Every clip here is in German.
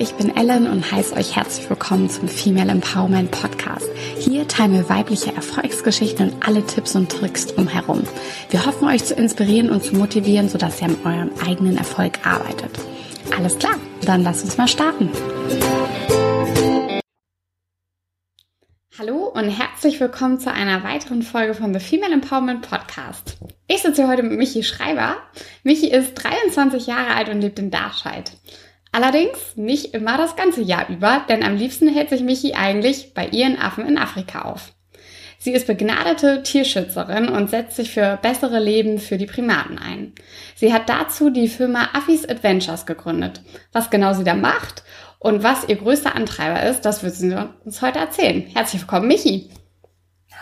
ich bin Ellen und heiße euch herzlich willkommen zum Female Empowerment Podcast. Hier teilen wir weibliche Erfolgsgeschichten und alle Tipps und Tricks drumherum. Wir hoffen euch zu inspirieren und zu motivieren, sodass ihr an eurem eigenen Erfolg arbeitet. Alles klar, dann lasst uns mal starten. Hallo und herzlich willkommen zu einer weiteren Folge von The Female Empowerment Podcast. Ich sitze hier heute mit Michi Schreiber. Michi ist 23 Jahre alt und lebt in Darscheid. Allerdings nicht immer das ganze Jahr über, denn am liebsten hält sich Michi eigentlich bei ihren Affen in Afrika auf. Sie ist begnadete Tierschützerin und setzt sich für bessere Leben für die Primaten ein. Sie hat dazu die Firma Affis Adventures gegründet. Was genau sie da macht und was ihr größter Antreiber ist, das wird sie uns heute erzählen. Herzlich willkommen, Michi.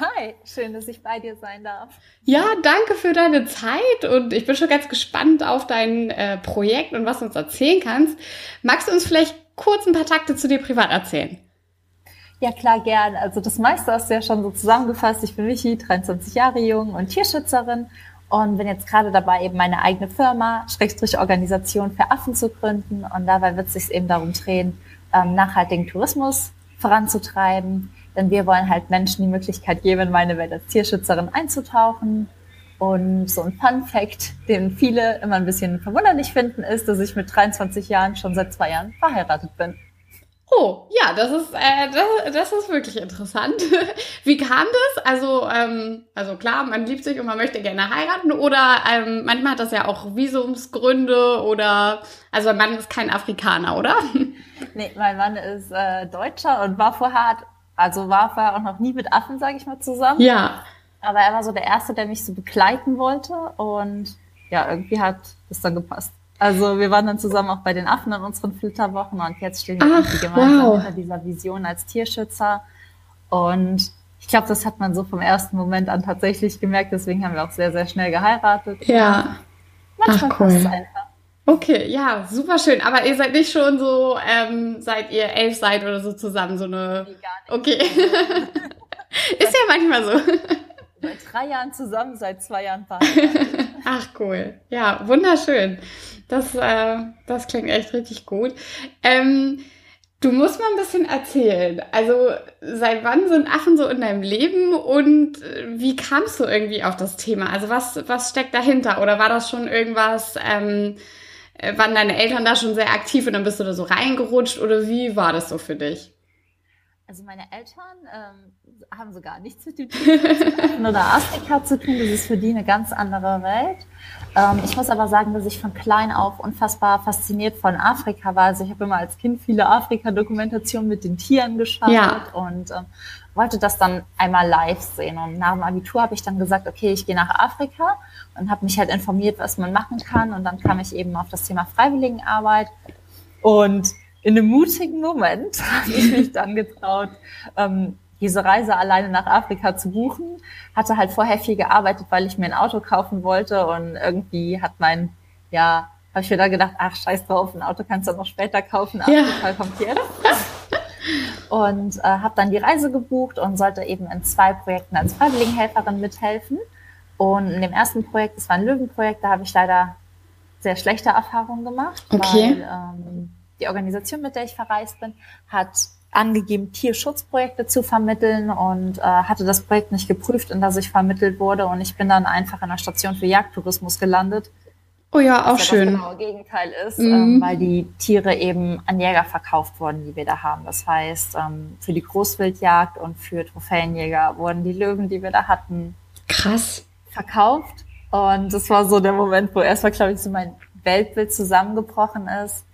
Hi, schön, dass ich bei dir sein darf. Ja, danke für deine Zeit und ich bin schon ganz gespannt auf dein äh, Projekt und was du uns erzählen kannst. Magst du uns vielleicht kurz ein paar Takte zu dir privat erzählen? Ja, klar, gern. Also das meiste hast du ja schon so zusammengefasst. Ich bin Michi, 23 Jahre jung und Tierschützerin und bin jetzt gerade dabei, eben meine eigene Firma, Schrägstrich Organisation für Affen zu gründen. Und dabei wird es sich eben darum drehen, ähm, nachhaltigen Tourismus voranzutreiben, denn wir wollen halt Menschen die Möglichkeit geben, in meine Welt als Tierschützerin einzutauchen. Und so ein Fun Fact, den viele immer ein bisschen verwunderlich finden, ist, dass ich mit 23 Jahren schon seit zwei Jahren verheiratet bin. Oh, ja, das ist, äh, das, das ist wirklich interessant. Wie kam das? Also, ähm, also klar, man liebt sich und man möchte gerne heiraten oder ähm, manchmal hat das ja auch Visumsgründe oder, also mein Mann ist kein Afrikaner, oder? Nee, mein Mann ist äh, Deutscher und war vorher also war vorher auch noch nie mit Affen, sage ich mal, zusammen. Ja. Aber er war so der Erste, der mich so begleiten wollte. Und ja, irgendwie hat es dann gepasst. Also wir waren dann zusammen auch bei den Affen in unseren Flitterwochen und jetzt stehen wir Ach, gemeinsam wow. hinter dieser Vision als Tierschützer. Und ich glaube, das hat man so vom ersten Moment an tatsächlich gemerkt. Deswegen haben wir auch sehr, sehr schnell geheiratet. Ja. Manchmal Ach, cool. passt es einfach. Okay, ja, super schön. Aber ihr seid nicht schon so, ähm, seit ihr elf seid oder so zusammen, so eine. Nee. Okay. Ist ja manchmal so. Seit drei Jahren zusammen, seit zwei Jahren verheiratet. Ach cool. Ja, wunderschön. Das, äh, das klingt echt richtig gut. Ähm, du musst mal ein bisschen erzählen. Also, seit wann sind Affen so in deinem Leben und äh, wie kamst du irgendwie auf das Thema? Also, was, was steckt dahinter? Oder war das schon irgendwas, ähm, äh, waren deine Eltern da schon sehr aktiv und dann bist du da so reingerutscht oder wie war das so für dich? Also meine Eltern ähm, haben so gar nichts mit dem Tieren oder Afrika zu tun. Das ist für die eine ganz andere Welt. Ähm, ich muss aber sagen, dass ich von klein auf unfassbar fasziniert von Afrika war. Also ich habe immer als Kind viele Afrika-Dokumentationen mit den Tieren geschaut ja. und ähm, wollte das dann einmal live sehen. Und nach dem Abitur habe ich dann gesagt, okay, ich gehe nach Afrika und habe mich halt informiert, was man machen kann. Und dann kam ich eben auf das Thema Freiwilligenarbeit. Und in einem mutigen Moment habe ich mich dann getraut, ähm, diese Reise alleine nach Afrika zu buchen. Hatte halt vorher viel gearbeitet, weil ich mir ein Auto kaufen wollte und irgendwie hat mein, ja, habe ich mir da gedacht, ach scheiß drauf, ein Auto kannst du noch später kaufen, Afrika ja. kommt jetzt. und äh, habe dann die Reise gebucht und sollte eben in zwei Projekten als Freiwilligenhelferin mithelfen. Und in dem ersten Projekt, das war ein Löwenprojekt, da habe ich leider sehr schlechte Erfahrungen gemacht, okay. weil ähm, die Organisation, mit der ich verreist bin, hat angegeben, Tierschutzprojekte zu vermitteln und äh, hatte das Projekt nicht geprüft, in das ich vermittelt wurde. Und ich bin dann einfach in der Station für Jagdtourismus gelandet. Oh ja, auch schön. Das genaue Gegenteil ist, mhm. ähm, weil die Tiere eben an Jäger verkauft wurden, die wir da haben. Das heißt, ähm, für die Großwildjagd und für Trophäenjäger wurden die Löwen, die wir da hatten, krass verkauft. Und das war so der Moment, wo erstmal, glaube ich, so mein Weltbild zusammengebrochen ist.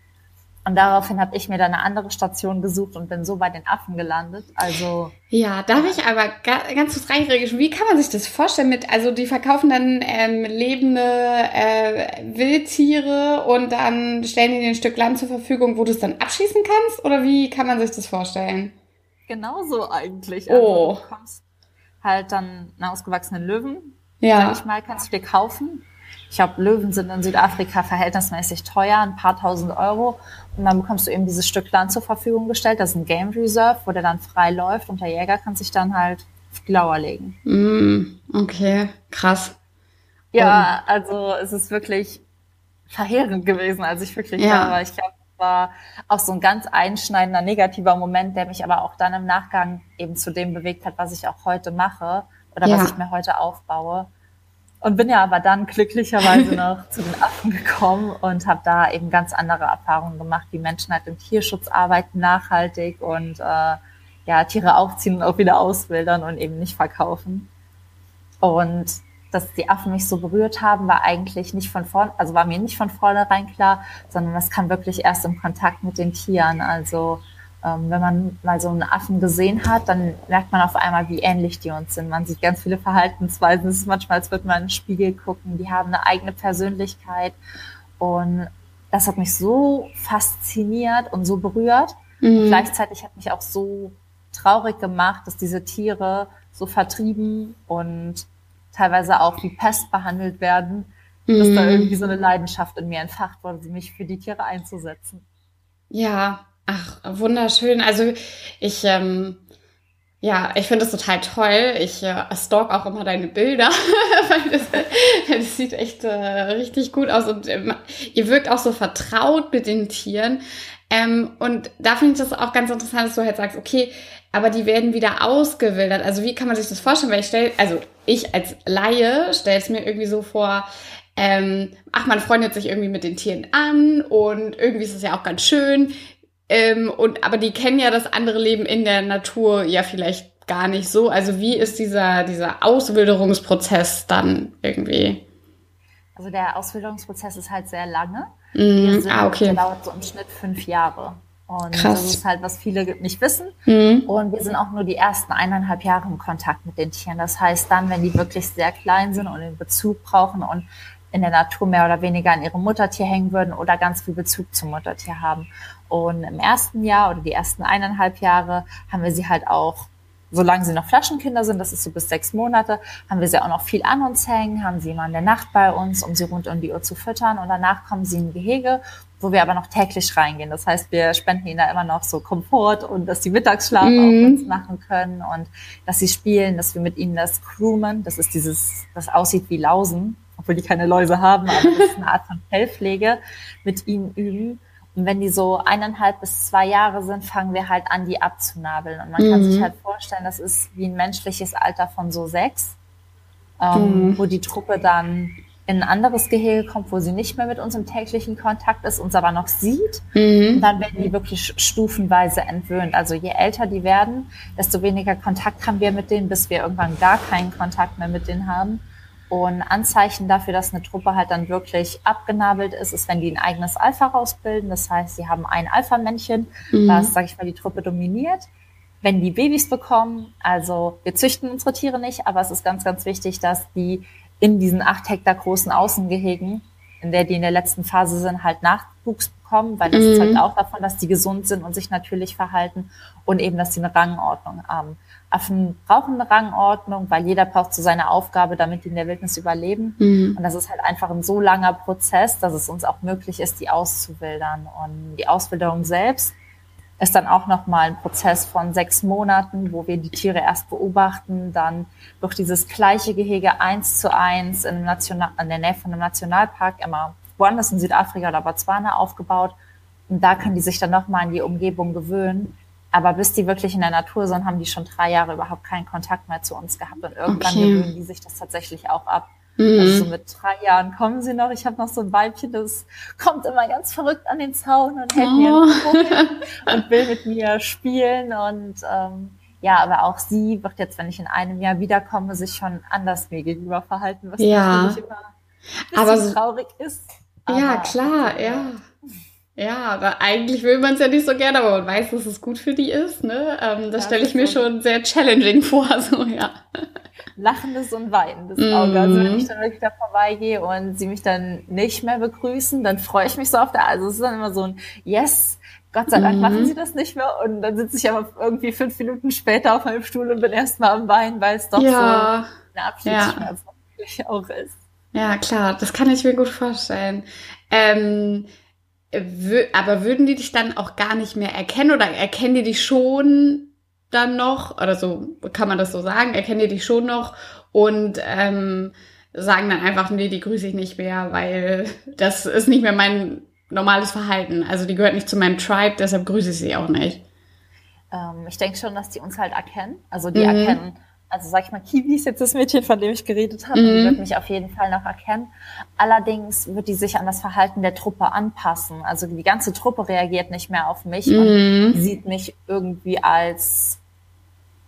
Und daraufhin habe ich mir dann eine andere Station gesucht und bin so bei den Affen gelandet. Also ja, darf ich aber ganz kurz reinregen, wie kann man sich das vorstellen mit, also die verkaufen dann ähm, lebende äh, Wildtiere und dann stellen die ein Stück Land zur Verfügung, wo du es dann abschießen kannst? Oder wie kann man sich das vorstellen? Genauso eigentlich. Also, oh. Du bekommst halt dann einen ausgewachsenen Löwen, ja. sag ich mal, kannst du dir kaufen. Ich glaube, Löwen sind in Südafrika verhältnismäßig teuer, ein paar tausend Euro. Und dann bekommst du eben dieses Stück Land zur Verfügung gestellt. Das ist ein Game Reserve, wo der dann frei läuft und der Jäger kann sich dann halt auf die Lauer legen. Mm, okay, krass. Ja, und also es ist wirklich verheerend gewesen, als ich wirklich ja. da war. Ich glaube, war auch so ein ganz einschneidender negativer Moment, der mich aber auch dann im Nachgang eben zu dem bewegt hat, was ich auch heute mache oder ja. was ich mir heute aufbaue. Und bin ja aber dann glücklicherweise noch zu den Affen gekommen und habe da eben ganz andere Erfahrungen gemacht, wie Menschen halt im Tierschutz arbeiten, nachhaltig und äh, ja, Tiere aufziehen und auch wieder auswildern und eben nicht verkaufen. Und dass die Affen mich so berührt haben, war eigentlich nicht von vorn, also war mir nicht von vornherein klar, sondern das kam wirklich erst im Kontakt mit den Tieren. Also ähm, wenn man mal so einen Affen gesehen hat, dann merkt man auf einmal, wie ähnlich die uns sind. Man sieht ganz viele Verhaltensweisen. Es ist manchmal, als würde man in den Spiegel gucken. Die haben eine eigene Persönlichkeit. Und das hat mich so fasziniert und so berührt. Mhm. Und gleichzeitig hat mich auch so traurig gemacht, dass diese Tiere so vertrieben und teilweise auch wie Pest behandelt werden, mhm. dass da mhm. irgendwie so eine Leidenschaft in mir entfacht wurde, mich für die Tiere einzusetzen. Ja, ach, wunderschön. Also ich, ähm, ja, ich finde das total toll. Ich äh, stalk auch immer deine Bilder, weil das, das sieht echt äh, richtig gut aus und ähm, ihr wirkt auch so vertraut mit den Tieren. Ähm, und da finde ich das auch ganz interessant, dass du halt sagst, okay, aber die werden wieder ausgewildert. Also wie kann man sich das vorstellen? Weil ich stelle, also ich als Laie stelle es mir irgendwie so vor, ähm, ach, man freundet sich irgendwie mit den Tieren an und irgendwie ist es ja auch ganz schön. Ähm, und aber die kennen ja das andere Leben in der Natur ja vielleicht gar nicht so. Also wie ist dieser, dieser Auswilderungsprozess dann irgendwie? Also der Auswilderungsprozess ist halt sehr lange. Mm, sind, ah, okay. Der dauert so im Schnitt fünf Jahre. Und Krass. das ist halt, was viele nicht wissen. Mhm. Und wir sind auch nur die ersten eineinhalb Jahre im Kontakt mit den Tieren. Das heißt, dann, wenn die wirklich sehr klein sind und den Bezug brauchen und in der Natur mehr oder weniger an ihrem Muttertier hängen würden oder ganz viel Bezug zum Muttertier haben. Und im ersten Jahr oder die ersten eineinhalb Jahre haben wir sie halt auch solange sie noch Flaschenkinder sind, das ist so bis sechs Monate, haben wir sie auch noch viel an uns hängen, haben sie immer in der Nacht bei uns, um sie rund um die Uhr zu füttern. Und danach kommen sie in ein Gehege, wo wir aber noch täglich reingehen. Das heißt, wir spenden ihnen da immer noch so Komfort und dass sie Mittagsschlaf mhm. auf uns machen können und dass sie spielen, dass wir mit ihnen das Crewman, das ist dieses, das aussieht wie Lausen, obwohl die keine Läuse haben, aber das ist eine Art von Fellpflege, mit ihnen üben und wenn die so eineinhalb bis zwei Jahre sind, fangen wir halt an, die abzunabeln. Und man mhm. kann sich halt vorstellen, das ist wie ein menschliches Alter von so sechs, ähm, mhm. wo die Truppe dann in ein anderes Gehege kommt, wo sie nicht mehr mit uns im täglichen Kontakt ist, uns aber noch sieht. Mhm. Und dann werden die wirklich stufenweise entwöhnt. Also je älter die werden, desto weniger Kontakt haben wir mit denen, bis wir irgendwann gar keinen Kontakt mehr mit denen haben. Und Anzeichen dafür, dass eine Truppe halt dann wirklich abgenabelt ist, ist, wenn die ein eigenes Alpha rausbilden. Das heißt, sie haben ein Alpha-Männchen, mhm. das, sage ich mal, die Truppe dominiert. Wenn die Babys bekommen, also wir züchten unsere Tiere nicht, aber es ist ganz, ganz wichtig, dass die in diesen acht Hektar großen Außengehegen, in der die in der letzten Phase sind, halt Nachwuchs bekommen, weil das mhm. zeugt auch davon, dass die gesund sind und sich natürlich verhalten und eben, dass sie eine Rangordnung haben. Affen brauchen eine Rangordnung, weil jeder braucht so seine Aufgabe, damit die in der Wildnis überleben. Mhm. Und das ist halt einfach ein so langer Prozess, dass es uns auch möglich ist, die auszuwildern. Und die Auswilderung selbst ist dann auch nochmal ein Prozess von sechs Monaten, wo wir die Tiere erst beobachten, dann durch dieses gleiche Gehege eins zu eins in, National, in der Nähe von einem Nationalpark, immer woanders in Südafrika oder Botswana aufgebaut. Und da können die sich dann nochmal an die Umgebung gewöhnen. Aber bis die wirklich in der Natur sind, haben die schon drei Jahre überhaupt keinen Kontakt mehr zu uns gehabt. Und irgendwann okay. gewöhnen die sich das tatsächlich auch ab. Mhm. Also so mit drei Jahren kommen sie noch. Ich habe noch so ein Weibchen, das kommt immer ganz verrückt an den Zaun und hält oh. mir und will mit mir spielen. Und ähm, ja, aber auch sie wird jetzt, wenn ich in einem Jahr wiederkomme, sich schon anders mir gegenüber verhalten, was ja. natürlich immer aber so traurig ist. ja, klar, ja. Ja, aber eigentlich will man es ja nicht so gerne, aber man weiß, dass es gut für die ist. Ne? Ähm, das ja, stelle ich mir schon sehr challenging vor. So, ja. Lachendes und weinendes mm. Auge. Also wenn ich dann wirklich da vorbeigehe und sie mich dann nicht mehr begrüßen, dann freue ich mich so auf der. Also es ist dann immer so ein Yes, Gott sei Dank mm. machen sie das nicht mehr. Und dann sitze ich aber irgendwie fünf Minuten später auf meinem Stuhl und bin erstmal am Weinen, weil es doch ja. so eine Abschiedsschmerz ja. auch ist. Ja, klar, das kann ich mir gut vorstellen. Ähm, aber würden die dich dann auch gar nicht mehr erkennen oder erkennen die dich schon dann noch? Oder so kann man das so sagen? Erkennen die dich schon noch und ähm, sagen dann einfach, nee, die grüße ich nicht mehr, weil das ist nicht mehr mein normales Verhalten. Also die gehört nicht zu meinem Tribe, deshalb grüße ich sie auch nicht. Ähm, ich denke schon, dass die uns halt erkennen. Also die mhm. erkennen, also sag ich mal, Kiwi ist jetzt das Mädchen, von dem ich geredet habe, mhm. die wird mich auf jeden Fall noch erkennen. Allerdings wird die sich an das Verhalten der Truppe anpassen. Also die ganze Truppe reagiert nicht mehr auf mich mhm. und sieht mich irgendwie als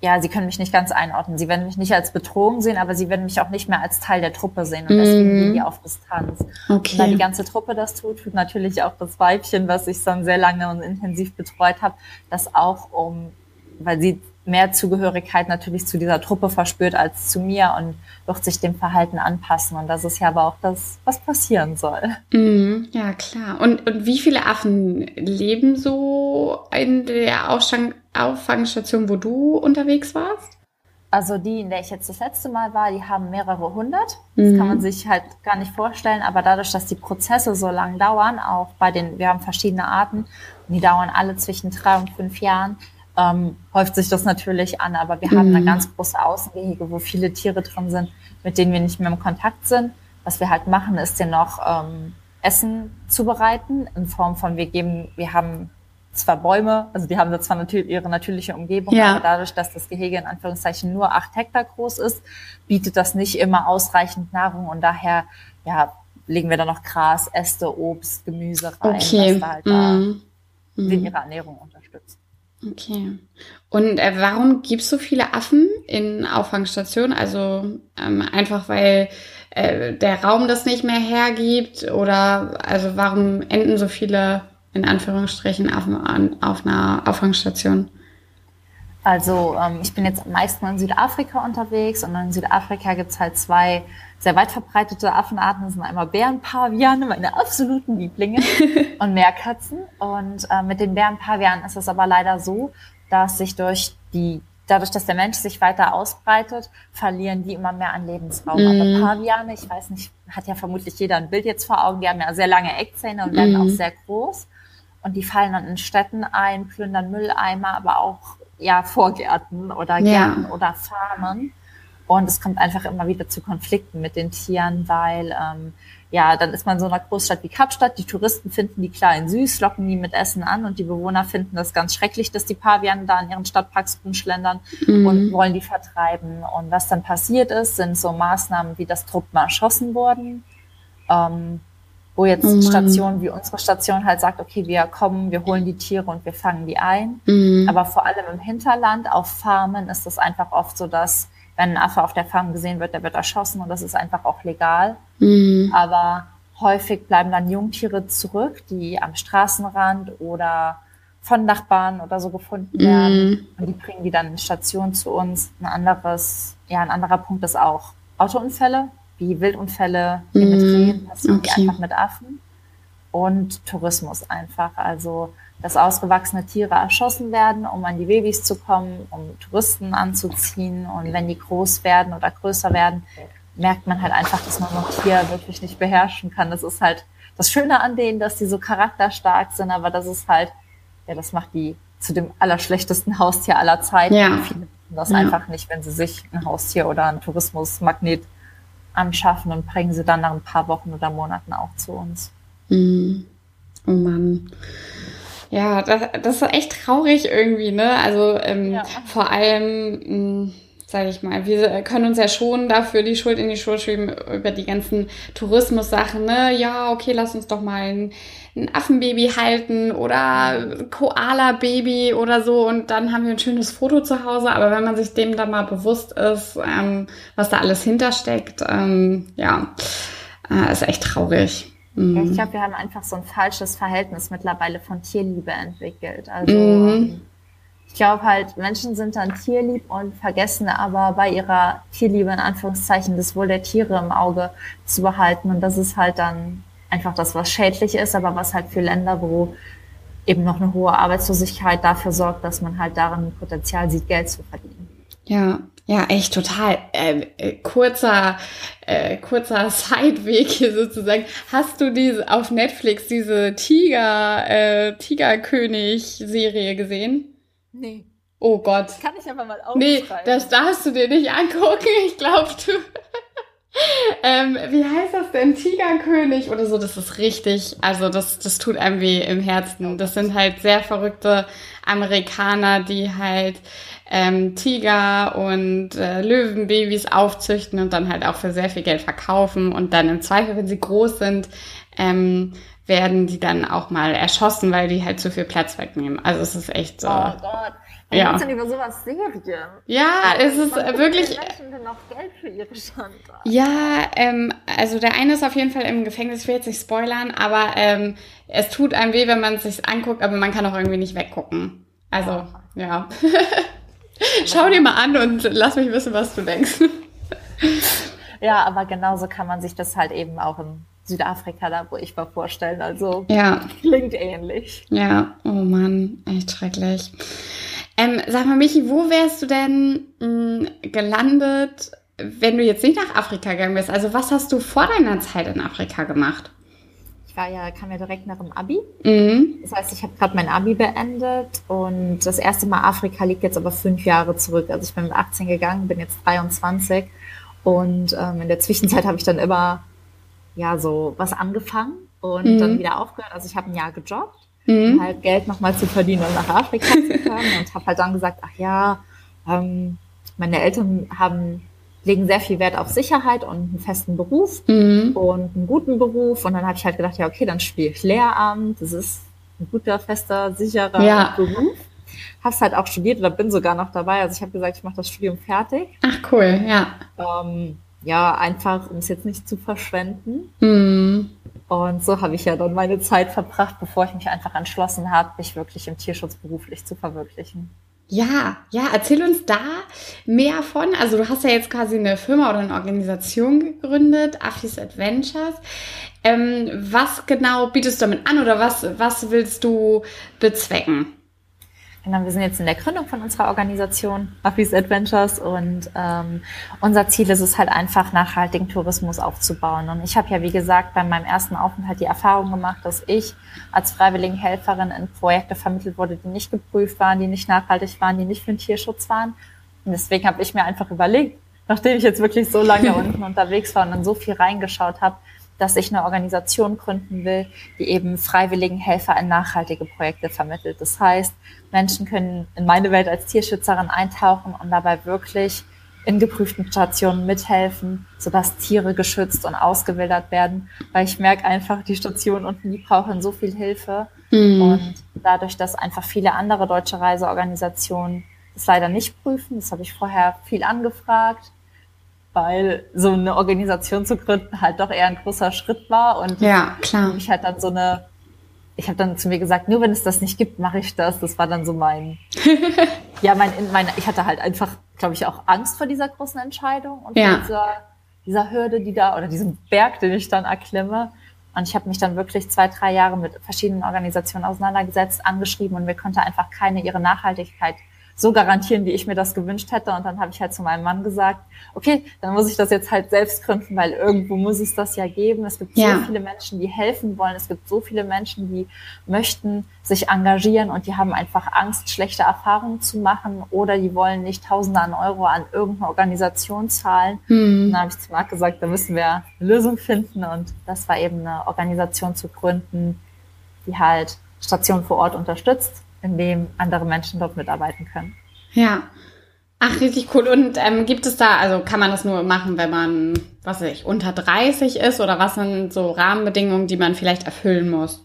ja, sie können mich nicht ganz einordnen. Sie werden mich nicht als Bedrohung sehen, aber sie werden mich auch nicht mehr als Teil der Truppe sehen. Und deswegen mm. gehen die auf Distanz. Okay. Und da die ganze Truppe das tut, tut natürlich auch das Weibchen, was ich dann sehr lange und intensiv betreut habe, das auch um, weil sie mehr Zugehörigkeit natürlich zu dieser Truppe verspürt als zu mir und wird sich dem Verhalten anpassen. Und das ist ja aber auch das, was passieren soll. Mm, ja, klar. Und, und wie viele Affen leben so in der Ausschank Auffangstation, wo du unterwegs warst? Also die, in der ich jetzt das letzte Mal war, die haben mehrere hundert. Das mhm. kann man sich halt gar nicht vorstellen. Aber dadurch, dass die Prozesse so lang dauern, auch bei den, wir haben verschiedene Arten, und die dauern alle zwischen drei und fünf Jahren, ähm, häuft sich das natürlich an. Aber wir mhm. haben eine ganz große Außengehege, wo viele Tiere drin sind, mit denen wir nicht mehr im Kontakt sind. Was wir halt machen, ist den noch ähm, Essen zubereiten in Form von, wir geben, wir haben zwar Bäume, also die haben da zwar natürlich ihre natürliche Umgebung, ja. aber dadurch, dass das Gehege in Anführungszeichen nur acht Hektar groß ist, bietet das nicht immer ausreichend Nahrung und daher ja, legen wir da noch Gras, Äste, Obst, Gemüse rein, okay. was da halt mm. da mm. ihre Ernährung unterstützt. Okay. Und äh, warum gibt es so viele Affen in Auffangstationen? Also ähm, einfach weil äh, der Raum das nicht mehr hergibt oder also warum enden so viele in Anführungsstrichen auf, auf einer Auffangstation? Also ähm, ich bin jetzt am meisten in Südafrika unterwegs und in Südafrika gibt es halt zwei sehr weit verbreitete Affenarten. Sind einmal Bärenpaviane, meine absoluten Lieblinge, und Meerkatzen. Und äh, mit den Bärenpavianen ist es aber leider so, dass sich durch die dadurch, dass der Mensch sich weiter ausbreitet, verlieren die immer mehr an Lebensraum. Mm. Aber mhm. Paviane, ich weiß nicht, hat ja vermutlich jeder ein Bild jetzt vor Augen, die haben ja sehr lange Eckzähne und werden mm. auch sehr groß. Und die fallen dann in Städten ein, plündern Mülleimer, aber auch ja Vorgärten oder Gärten ja. oder Farmen. Und es kommt einfach immer wieder zu Konflikten mit den Tieren, weil ähm, ja, dann ist man in so einer Großstadt wie Kapstadt. Die Touristen finden die kleinen süß, locken die mit Essen an und die Bewohner finden das ganz schrecklich, dass die Paviane da in ihren Stadtparks rumschlendern mhm. und wollen die vertreiben. Und was dann passiert ist, sind so Maßnahmen wie das Truppen erschossen worden. Ähm, wo jetzt oh Stationen wie unsere Station halt sagt, okay, wir kommen, wir holen die Tiere und wir fangen die ein. Mhm. Aber vor allem im Hinterland, auf Farmen, ist es einfach oft so, dass wenn ein Affe auf der Farm gesehen wird, der wird erschossen und das ist einfach auch legal. Mhm. Aber häufig bleiben dann Jungtiere zurück, die am Straßenrand oder von Nachbarn oder so gefunden werden. Mhm. Und die bringen die dann in Station zu uns. Ein anderes, ja, ein anderer Punkt ist auch Autounfälle wie Wildunfälle mm, mit Rehen, passieren okay. einfach mit Affen. Und Tourismus einfach. Also, dass ausgewachsene Tiere erschossen werden, um an die Babys zu kommen, um Touristen anzuziehen. Und wenn die groß werden oder größer werden, merkt man halt einfach, dass man ein Tier wirklich nicht beherrschen kann. Das ist halt das Schöne an denen, dass die so charakterstark sind, aber das ist halt, ja, das macht die zu dem allerschlechtesten Haustier aller Zeiten. Ja. Viele das ja. einfach nicht, wenn sie sich ein Haustier oder ein Tourismusmagnet anschaffen und bringen sie dann nach ein paar Wochen oder Monaten auch zu uns. Mm. Oh Mann. Ja, das, das ist echt traurig irgendwie, ne? Also ähm, ja. vor allem, hm, sage ich mal, wir können uns ja schon dafür die Schuld in die Schuld schieben über die ganzen Tourismus-Sachen, ne? Ja, okay, lass uns doch mal ein ein Affenbaby halten oder Koala-Baby oder so und dann haben wir ein schönes Foto zu Hause. Aber wenn man sich dem dann mal bewusst ist, ähm, was da alles hintersteckt, ähm, ja, äh, ist echt traurig. Mhm. Ich glaube, wir haben einfach so ein falsches Verhältnis mittlerweile von Tierliebe entwickelt. Also mhm. ich glaube halt, Menschen sind dann tierlieb und vergessen aber bei ihrer Tierliebe in Anführungszeichen das Wohl der Tiere im Auge zu behalten. Und das ist halt dann einfach das, was schädlich ist, aber was halt für Länder, wo eben noch eine hohe Arbeitslosigkeit dafür sorgt, dass man halt darin Potenzial sieht, Geld zu verdienen. Ja, ja, echt total. Äh, äh, kurzer, äh, kurzer Sideweg hier sozusagen. Hast du diese auf Netflix diese Tiger, äh, Tigerkönig-Serie gesehen? Nee. Oh Gott. Kann ich aber mal aufschreiben. Nee, das darfst du dir nicht angucken. Ich glaube, du ähm, wie heißt das denn? Tigerkönig oder so. Das ist richtig, also das, das tut einem weh im Herzen. Das sind halt sehr verrückte Amerikaner, die halt ähm, Tiger und äh, Löwenbabys aufzüchten und dann halt auch für sehr viel Geld verkaufen und dann im Zweifel, wenn sie groß sind, ähm, werden die dann auch mal erschossen, weil die halt zu viel Platz wegnehmen. Also es ist echt so. Oh Gott. Warum ja. denn über sowas Serien? Ja, es ist Warum wirklich. Menschen denn noch Geld für ihre Schande? Ja, ähm, also der eine ist auf jeden Fall im Gefängnis, ich will jetzt nicht spoilern, aber ähm, es tut einem weh, wenn man es sich anguckt, aber man kann auch irgendwie nicht weggucken. Also, ja. Schau dir mal an und lass mich wissen, was du denkst. ja, aber genauso kann man sich das halt eben auch in Südafrika, da wo ich war, vorstellen. Also ja. klingt ähnlich. Ja, oh Mann, echt schrecklich. Ähm, sag mal, Michi, wo wärst du denn mh, mm, gelandet, wenn du jetzt nicht nach Afrika gegangen bist? Also was hast du vor deiner Zeit in Afrika gemacht? Ich war ja, kam ja direkt nach dem Abi. Mhm. Das heißt, ich habe gerade mein Abi beendet und das erste Mal Afrika liegt jetzt aber fünf Jahre zurück. Also ich bin mit 18 gegangen, bin jetzt 23 und ähm, in der Zwischenzeit habe ich dann immer ja so was angefangen und mhm. dann wieder aufgehört. Also ich habe ein Jahr gejobbt mhm. um halt Geld nochmal zu verdienen und nach Afrika zu kommen. Und habe halt dann gesagt, ach ja, ähm, meine Eltern haben legen sehr viel Wert auf Sicherheit und einen festen Beruf mhm. und einen guten Beruf. Und dann habe ich halt gedacht, ja, okay, dann spiele ich Lehramt. Das ist ein guter, fester, sicherer ja. Beruf. Hab's halt auch studiert oder bin sogar noch dabei. Also ich habe gesagt, ich mache das Studium fertig. Ach cool, ja. Ähm, ja, einfach, um es jetzt nicht zu verschwenden. Mhm. Und so habe ich ja dann meine Zeit verbracht, bevor ich mich einfach entschlossen habe, mich wirklich im Tierschutz beruflich zu verwirklichen. Ja, ja, erzähl uns da mehr von. Also du hast ja jetzt quasi eine Firma oder eine Organisation gegründet, Affis Adventures. Ähm, was genau bietest du damit an oder was, was willst du bezwecken? Genau, wir sind jetzt in der Gründung von unserer Organisation Affis Adventures und ähm, unser Ziel ist es halt einfach, nachhaltigen Tourismus aufzubauen. Und ich habe ja, wie gesagt, bei meinem ersten Aufenthalt die Erfahrung gemacht, dass ich als freiwillige Helferin in Projekte vermittelt wurde, die nicht geprüft waren, die nicht nachhaltig waren, die nicht für den Tierschutz waren. Und deswegen habe ich mir einfach überlegt, nachdem ich jetzt wirklich so lange unten unterwegs war und dann so viel reingeschaut habe, dass ich eine Organisation gründen will, die eben freiwilligen Helfer in nachhaltige Projekte vermittelt. Das heißt, Menschen können in meine Welt als Tierschützerin eintauchen und dabei wirklich in geprüften Stationen mithelfen, sodass Tiere geschützt und ausgewildert werden. Weil ich merke einfach, die Stationen unten, die brauchen so viel Hilfe. Mhm. Und dadurch, dass einfach viele andere deutsche Reiseorganisationen das leider nicht prüfen, das habe ich vorher viel angefragt, weil so eine Organisation zu gründen halt doch eher ein großer Schritt war und ja, klar. ich halt dann so eine, ich habe dann zu mir gesagt, nur wenn es das nicht gibt, mache ich das. Das war dann so mein, ja, mein, mein, ich hatte halt einfach, glaube ich, auch Angst vor dieser großen Entscheidung und ja. dieser, dieser Hürde, die da oder diesem Berg, den ich dann erklimme. Und ich habe mich dann wirklich zwei, drei Jahre mit verschiedenen Organisationen auseinandergesetzt, angeschrieben und mir konnte einfach keine ihre Nachhaltigkeit so garantieren, wie ich mir das gewünscht hätte. Und dann habe ich halt zu meinem Mann gesagt, okay, dann muss ich das jetzt halt selbst gründen, weil irgendwo muss es das ja geben. Es gibt ja. so viele Menschen, die helfen wollen. Es gibt so viele Menschen, die möchten sich engagieren und die haben einfach Angst, schlechte Erfahrungen zu machen oder die wollen nicht Tausende an Euro an irgendeine Organisation zahlen. Mhm. Und dann habe ich zu Marc gesagt, da müssen wir eine Lösung finden. Und das war eben eine Organisation zu gründen, die halt Station vor Ort unterstützt in dem andere Menschen dort mitarbeiten können. Ja. Ach, richtig cool. Und ähm, gibt es da, also kann man das nur machen, wenn man, was weiß ich, unter 30 ist oder was sind so Rahmenbedingungen, die man vielleicht erfüllen muss?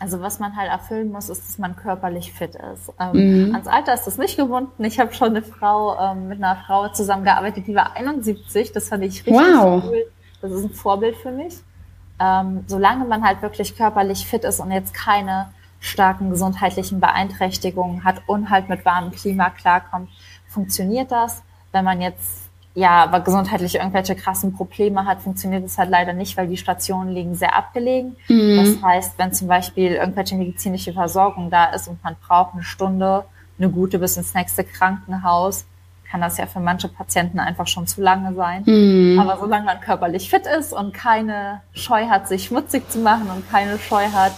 Also was man halt erfüllen muss, ist, dass man körperlich fit ist. Ähm, mhm. Ans Alter ist das nicht gebunden. Ich habe schon eine Frau ähm, mit einer Frau zusammengearbeitet, die war 71. Das fand ich richtig wow. cool. Das ist ein Vorbild für mich. Ähm, solange man halt wirklich körperlich fit ist und jetzt keine starken gesundheitlichen Beeinträchtigungen hat und halt mit warmem Klima klarkommt, funktioniert das. Wenn man jetzt ja, aber gesundheitlich irgendwelche krassen Probleme hat, funktioniert das halt leider nicht, weil die Stationen liegen sehr abgelegen. Mhm. Das heißt, wenn zum Beispiel irgendwelche medizinische Versorgung da ist und man braucht eine Stunde, eine gute bis ins nächste Krankenhaus, kann das ja für manche Patienten einfach schon zu lange sein. Mhm. Aber solange man körperlich fit ist und keine Scheu hat, sich schmutzig zu machen und keine Scheu hat,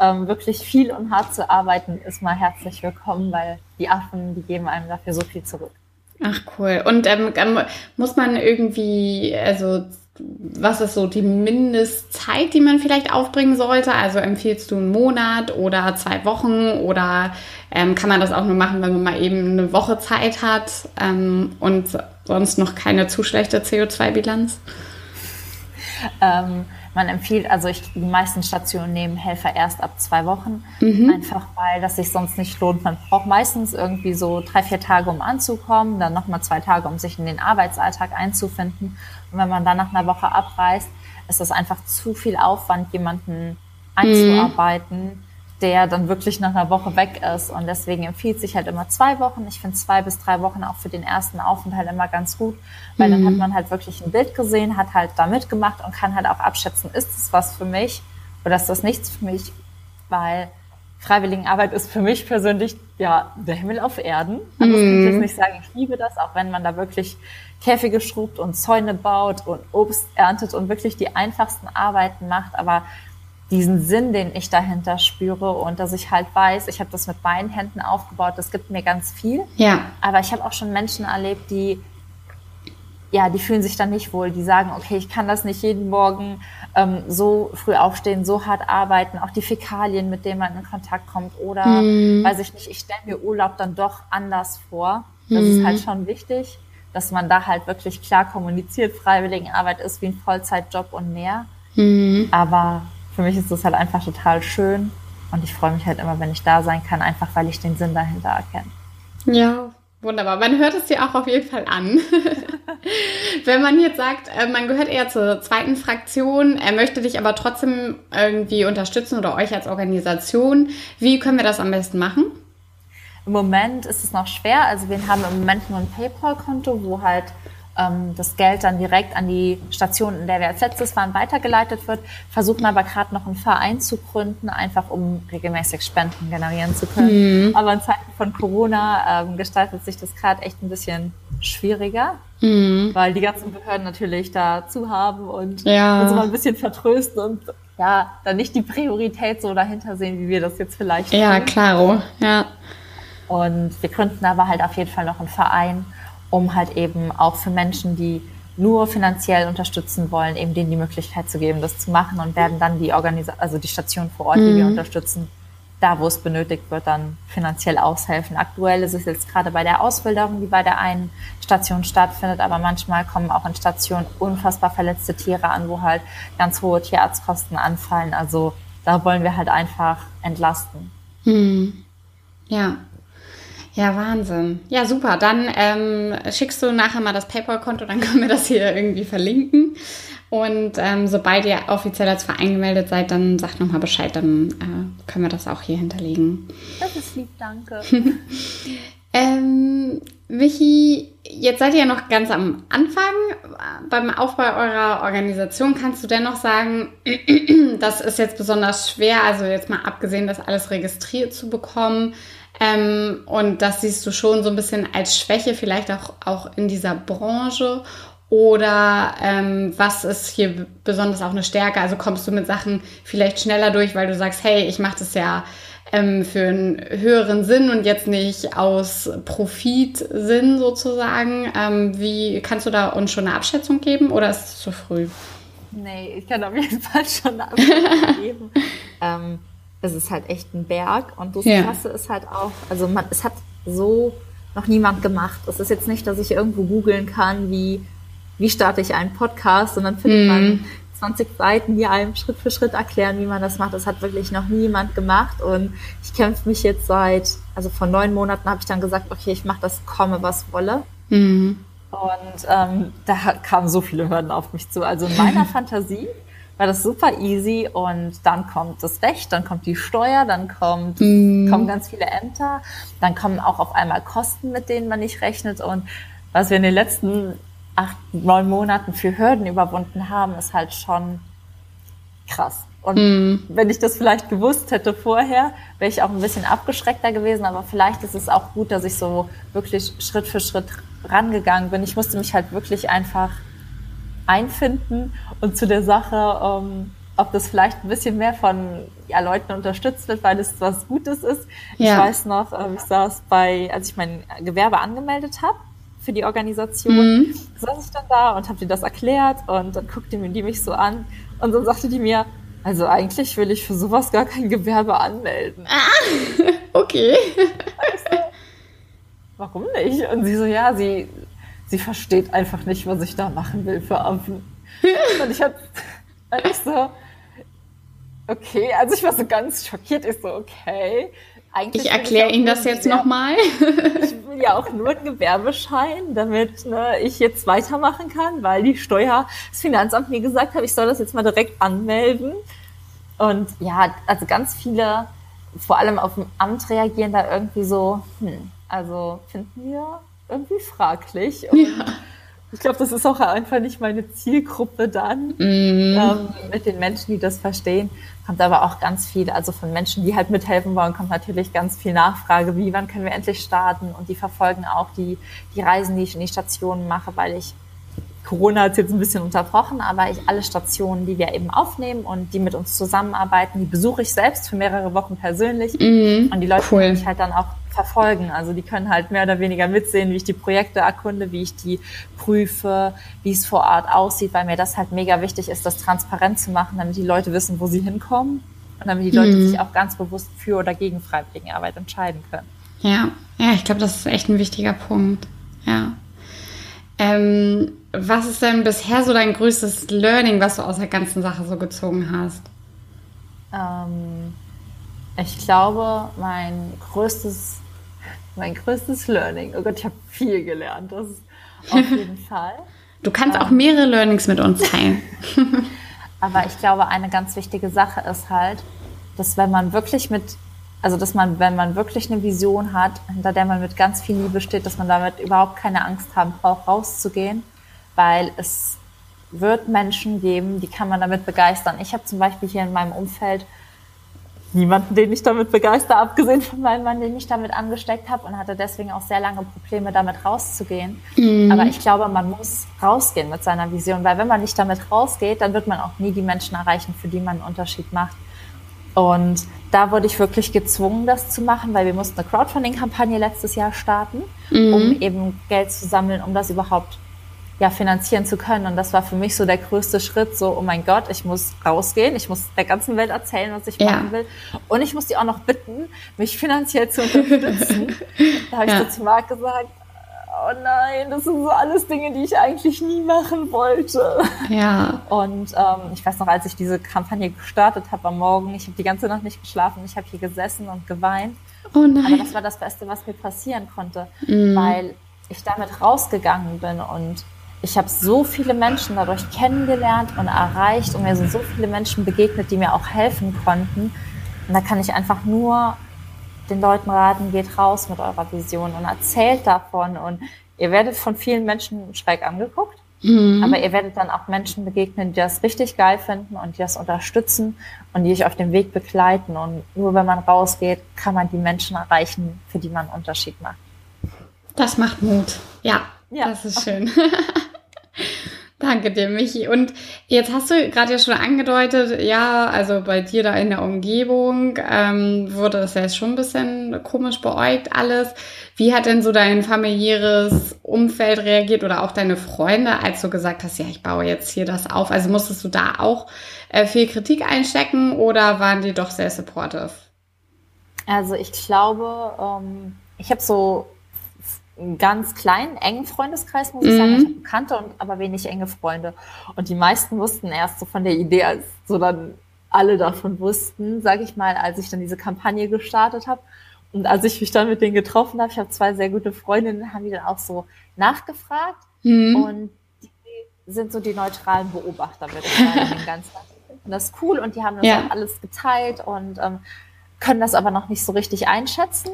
ähm, wirklich viel und hart zu arbeiten, ist mal herzlich willkommen, weil die Affen, die geben einem dafür so viel zurück. Ach cool. Und ähm, ähm muss man irgendwie, also was ist so die Mindestzeit, die man vielleicht aufbringen sollte? Also empfiehlst du einen Monat oder zwei Wochen oder ähm, kann man das auch nur machen, wenn man mal eben eine Woche Zeit hat ähm, und sonst noch keine zu schlechte CO2-Bilanz? Ähm, man empfiehlt, also ich, die meisten Stationen nehmen Helfer erst ab zwei Wochen, mhm. einfach weil das sich sonst nicht lohnt. Man braucht meistens irgendwie so drei, vier Tage, um anzukommen, dann nochmal zwei Tage, um sich in den Arbeitsalltag einzufinden. Und wenn man dann nach einer Woche abreist, ist das einfach zu viel Aufwand, jemanden einzuarbeiten, mhm. Der dann wirklich nach einer Woche weg ist. Und deswegen empfiehlt sich halt immer zwei Wochen. Ich finde zwei bis drei Wochen auch für den ersten Aufenthalt immer ganz gut, weil mhm. dann hat mhm. man halt wirklich ein Bild gesehen, hat halt da mitgemacht und kann halt auch abschätzen, ist es was für mich oder ist das nichts für mich, weil Freiwilligenarbeit ist für mich persönlich ja der Himmel auf Erden. Also mhm. ich kann jetzt nicht sagen, ich liebe das, auch wenn man da wirklich Käfige schrubbt und Zäune baut und Obst erntet und wirklich die einfachsten Arbeiten macht, aber diesen Sinn, den ich dahinter spüre und dass ich halt weiß, ich habe das mit meinen Händen aufgebaut, das gibt mir ganz viel. Ja. Aber ich habe auch schon Menschen erlebt, die ja, die fühlen sich dann nicht wohl. Die sagen, okay, ich kann das nicht jeden Morgen ähm, so früh aufstehen, so hart arbeiten, auch die Fäkalien, mit denen man in Kontakt kommt. Oder mm. weiß ich nicht, ich stelle mir Urlaub dann doch anders vor. Das mm. ist halt schon wichtig, dass man da halt wirklich klar kommuniziert. Freiwilligenarbeit ist wie ein Vollzeitjob und mehr. Mm. Aber für mich ist das halt einfach total schön. Und ich freue mich halt immer, wenn ich da sein kann, einfach weil ich den Sinn dahinter erkenne. Ja, Wunderbar, man hört es dir auch auf jeden Fall an. Wenn man jetzt sagt, äh, man gehört eher zur zweiten Fraktion, er möchte dich aber trotzdem irgendwie unterstützen oder euch als Organisation, wie können wir das am besten machen? Im Moment ist es noch schwer. Also wir haben im Moment nur ein PayPal-Konto, wo halt das Geld dann direkt an die Station, in der wir als letztes waren, weitergeleitet wird. Versuchen aber gerade noch einen Verein zu gründen, einfach um regelmäßig Spenden generieren zu können. Mhm. Aber in Zeiten von Corona ähm, gestaltet sich das gerade echt ein bisschen schwieriger, mhm. weil die ganzen Behörden natürlich dazu haben und ja. uns mal ein bisschen vertrösten und ja, dann nicht die Priorität so dahinter sehen, wie wir das jetzt vielleicht Ja, klaro, ja. Und wir gründen aber halt auf jeden Fall noch einen Verein, um halt eben auch für Menschen, die nur finanziell unterstützen wollen, eben denen die Möglichkeit zu geben, das zu machen und werden dann die Organisa also die Station vor Ort, die mhm. wir unterstützen, da wo es benötigt wird, dann finanziell aushelfen. Aktuell ist es jetzt gerade bei der Ausbildung, die bei der einen Station stattfindet, aber manchmal kommen auch in Stationen unfassbar verletzte Tiere an, wo halt ganz hohe Tierarztkosten anfallen. Also da wollen wir halt einfach entlasten. Mhm. Ja, ja, Wahnsinn. Ja, super. Dann ähm, schickst du nachher mal das PayPal-Konto, dann können wir das hier irgendwie verlinken. Und ähm, sobald ihr offiziell als Verein gemeldet seid, dann sagt nochmal Bescheid, dann äh, können wir das auch hier hinterlegen. Das ist lieb, danke. ähm, Michi, jetzt seid ihr ja noch ganz am Anfang beim Aufbau eurer Organisation. Kannst du dennoch sagen, das ist jetzt besonders schwer, also jetzt mal abgesehen, das alles registriert zu bekommen, ähm, und das siehst du schon so ein bisschen als Schwäche, vielleicht auch, auch in dieser Branche. Oder ähm, was ist hier besonders auch eine Stärke? Also kommst du mit Sachen vielleicht schneller durch, weil du sagst, hey, ich mache das ja ähm, für einen höheren Sinn und jetzt nicht aus Profitsinn sozusagen. Ähm, wie kannst du da uns schon eine Abschätzung geben oder ist es zu früh? Nee, ich kann auf jeden Fall schon eine Abschätzung geben. es ist halt echt ein Berg. Und das ja. Krasse ist halt auch, also man, es hat so noch niemand gemacht. Es ist jetzt nicht, dass ich irgendwo googeln kann, wie, wie starte ich einen Podcast und dann findet mm. man 20 Seiten, die einem Schritt für Schritt erklären, wie man das macht. Das hat wirklich noch niemand gemacht und ich kämpfe mich jetzt seit, also vor neun Monaten habe ich dann gesagt, okay, ich mache das, komme was wolle. Mm. Und ähm, da kamen so viele Hürden auf mich zu. Also in meiner Fantasie war das super easy und dann kommt das Recht, dann kommt die Steuer, dann kommt, mm. kommen ganz viele Ämter, dann kommen auch auf einmal Kosten, mit denen man nicht rechnet und was wir in den letzten acht, neun Monaten für Hürden überwunden haben, ist halt schon krass. Und mm. wenn ich das vielleicht gewusst hätte vorher, wäre ich auch ein bisschen abgeschreckter gewesen, aber vielleicht ist es auch gut, dass ich so wirklich Schritt für Schritt rangegangen bin. Ich musste mich halt wirklich einfach einfinden und zu der Sache, ähm, ob das vielleicht ein bisschen mehr von ja, Leuten unterstützt wird, weil es was Gutes ist. Ja. Ich weiß noch, äh, ich saß bei, als ich mein Gewerbe angemeldet habe für die Organisation. Mhm. Saß ich dann da und habe dir das erklärt und dann guckte die mich so an und dann sagte die mir, also eigentlich will ich für sowas gar kein Gewerbe anmelden. Ah, okay. Also, warum nicht? Und sie so, ja, sie, sie versteht einfach nicht, was ich da machen will für Affen. Und ich hatte, ich so, okay, also ich war so ganz schockiert. Ich so, okay. Eigentlich ich erkläre Ihnen das jetzt nochmal. ich will ja auch nur einen Gewerbeschein, damit ne, ich jetzt weitermachen kann, weil die Steuer, das Finanzamt mir gesagt hat, ich soll das jetzt mal direkt anmelden. Und ja, also ganz viele, vor allem auf dem Amt reagieren da irgendwie so, hm, also finden wir irgendwie fraglich. Und ja. Ich glaube, das ist auch einfach nicht meine Zielgruppe dann mm. ähm, mit den Menschen, die das verstehen. Kommt aber auch ganz viel, also von Menschen, die halt mithelfen wollen, kommt natürlich ganz viel Nachfrage, wie, wann können wir endlich starten? Und die verfolgen auch die, die Reisen, die ich in die Stationen mache, weil ich Corona hat es jetzt ein bisschen unterbrochen, aber ich alle Stationen, die wir eben aufnehmen und die mit uns zusammenarbeiten, die besuche ich selbst für mehrere Wochen persönlich. Mm, und die Leute cool. können mich halt dann auch verfolgen. Also die können halt mehr oder weniger mitsehen, wie ich die Projekte erkunde, wie ich die prüfe, wie es vor Ort aussieht, weil mir das halt mega wichtig ist, das transparent zu machen, damit die Leute wissen, wo sie hinkommen und damit die Leute mhm. sich auch ganz bewusst für oder gegen Freiwilligenarbeit entscheiden können. Ja, ja, ich glaube, das ist echt ein wichtiger Punkt. Ja. Ähm, was ist denn bisher so dein größtes Learning, was du aus der ganzen Sache so gezogen hast? Ähm, ich glaube, mein größtes mein größtes Learning. Oh Gott, ich habe viel gelernt. Das ist auf jeden Fall. Du kannst ähm, auch mehrere Learnings mit uns teilen. aber ich glaube, eine ganz wichtige Sache ist halt, dass wenn man wirklich mit, also dass man, wenn man wirklich eine Vision hat, hinter der man mit ganz viel Liebe steht, dass man damit überhaupt keine Angst haben braucht, rauszugehen, weil es wird Menschen geben, die kann man damit begeistern. Ich habe zum Beispiel hier in meinem Umfeld niemanden, den ich damit begeister, abgesehen von meinem Mann, den ich damit angesteckt habe und hatte deswegen auch sehr lange Probleme, damit rauszugehen. Mhm. Aber ich glaube, man muss rausgehen mit seiner Vision, weil wenn man nicht damit rausgeht, dann wird man auch nie die Menschen erreichen, für die man einen Unterschied macht. Und da wurde ich wirklich gezwungen, das zu machen, weil wir mussten eine Crowdfunding-Kampagne letztes Jahr starten, mhm. um eben Geld zu sammeln, um das überhaupt ja, finanzieren zu können. Und das war für mich so der größte Schritt, so, oh mein Gott, ich muss rausgehen, ich muss der ganzen Welt erzählen, was ich ja. machen will. Und ich muss die auch noch bitten, mich finanziell zu unterstützen. da habe ich ja. so zu Marc gesagt, oh nein, das sind so alles Dinge, die ich eigentlich nie machen wollte. Ja. Und ähm, ich weiß noch, als ich diese Kampagne gestartet habe am Morgen, ich habe die ganze Nacht nicht geschlafen, ich habe hier gesessen und geweint. Oh nein. Aber das war das Beste, was mir passieren konnte, mm. weil ich damit rausgegangen bin und ich habe so viele Menschen dadurch kennengelernt und erreicht und mir sind so viele Menschen begegnet, die mir auch helfen konnten. Und da kann ich einfach nur den Leuten raten, geht raus mit eurer Vision und erzählt davon. Und ihr werdet von vielen Menschen schräg angeguckt, mhm. aber ihr werdet dann auch Menschen begegnen, die das richtig geil finden und die das unterstützen und die euch auf dem Weg begleiten. Und nur wenn man rausgeht, kann man die Menschen erreichen, für die man einen Unterschied macht. Das macht Mut. Ja, ja. das ist schön. Danke dir, Michi. Und jetzt hast du gerade ja schon angedeutet, ja, also bei dir da in der Umgebung ähm, wurde das ja jetzt schon ein bisschen komisch beäugt alles. Wie hat denn so dein familiäres Umfeld reagiert oder auch deine Freunde, als du gesagt hast, ja, ich baue jetzt hier das auf? Also musstest du da auch äh, viel Kritik einstecken oder waren die doch sehr supportive? Also ich glaube, ähm, ich habe so einen ganz kleinen, engen Freundeskreis, muss ich mhm. sagen. Ich habe Bekannte und aber wenig enge Freunde. Und die meisten wussten erst so von der Idee, als so dann alle davon wussten, sage ich mal, als ich dann diese Kampagne gestartet habe. Und als ich mich dann mit denen getroffen habe, ich habe zwei sehr gute Freundinnen, haben die dann auch so nachgefragt. Mhm. Und die sind so die neutralen Beobachter, würde ich sagen, dem Ganzen. Und das ist cool und die haben das ja. auch alles geteilt und ähm, können das aber noch nicht so richtig einschätzen.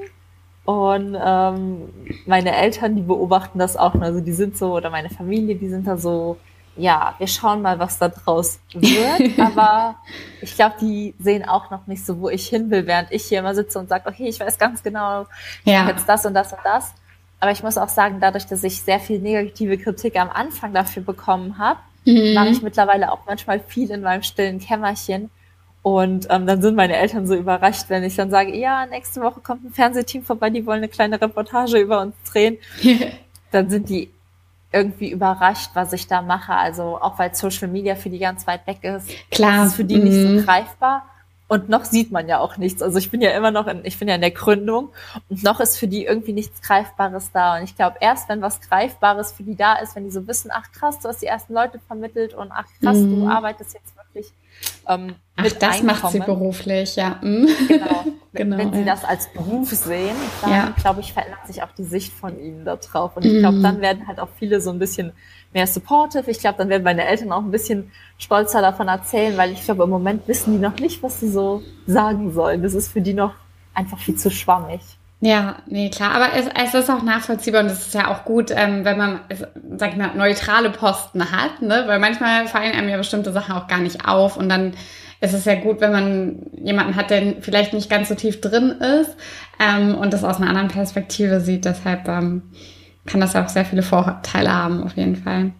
Und ähm, meine Eltern, die beobachten das auch. Also die sind so, oder meine Familie, die sind da so, ja, wir schauen mal, was da draus wird. Aber ich glaube, die sehen auch noch nicht so, wo ich hin will, während ich hier immer sitze und sage, okay, ich weiß ganz genau, ja. jetzt das und das und das. Aber ich muss auch sagen, dadurch, dass ich sehr viel negative Kritik am Anfang dafür bekommen habe, mhm. mache ich mittlerweile auch manchmal viel in meinem stillen Kämmerchen und ähm, dann sind meine Eltern so überrascht, wenn ich dann sage, ja, nächste Woche kommt ein Fernsehteam vorbei, die wollen eine kleine Reportage über uns drehen. dann sind die irgendwie überrascht, was ich da mache. Also auch weil Social Media für die ganz weit weg ist. Klar. ist für die nicht so mhm. greifbar. Und noch sieht man ja auch nichts. Also ich bin ja immer noch in, ich bin ja in der Gründung und noch ist für die irgendwie nichts Greifbares da. Und ich glaube, erst wenn was Greifbares für die da ist, wenn die so wissen, ach krass, du hast die ersten Leute vermittelt und ach krass, mhm. du arbeitest jetzt wirklich ähm, Ach, das Einkommen. macht sie beruflich, ja. Mhm. Genau. genau. Wenn, wenn sie das als Beruf sehen, dann ja. glaube ich, verändert sich auch die Sicht von ihnen da drauf. Und ich glaube, mhm. dann werden halt auch viele so ein bisschen mehr supportive. Ich glaube, dann werden meine Eltern auch ein bisschen stolzer davon erzählen, weil ich glaube, im Moment wissen die noch nicht, was sie so sagen sollen. Das ist für die noch einfach viel zu schwammig. Ja, nee, klar. Aber es, es ist auch nachvollziehbar und es ist ja auch gut, ähm, wenn man, sag ich mal, neutrale Posten hat, ne? Weil manchmal fallen einem ja bestimmte Sachen auch gar nicht auf und dann ist es ja gut, wenn man jemanden hat, der vielleicht nicht ganz so tief drin ist ähm, und das aus einer anderen Perspektive sieht. Deshalb ähm, kann das auch sehr viele Vorteile haben, auf jeden Fall.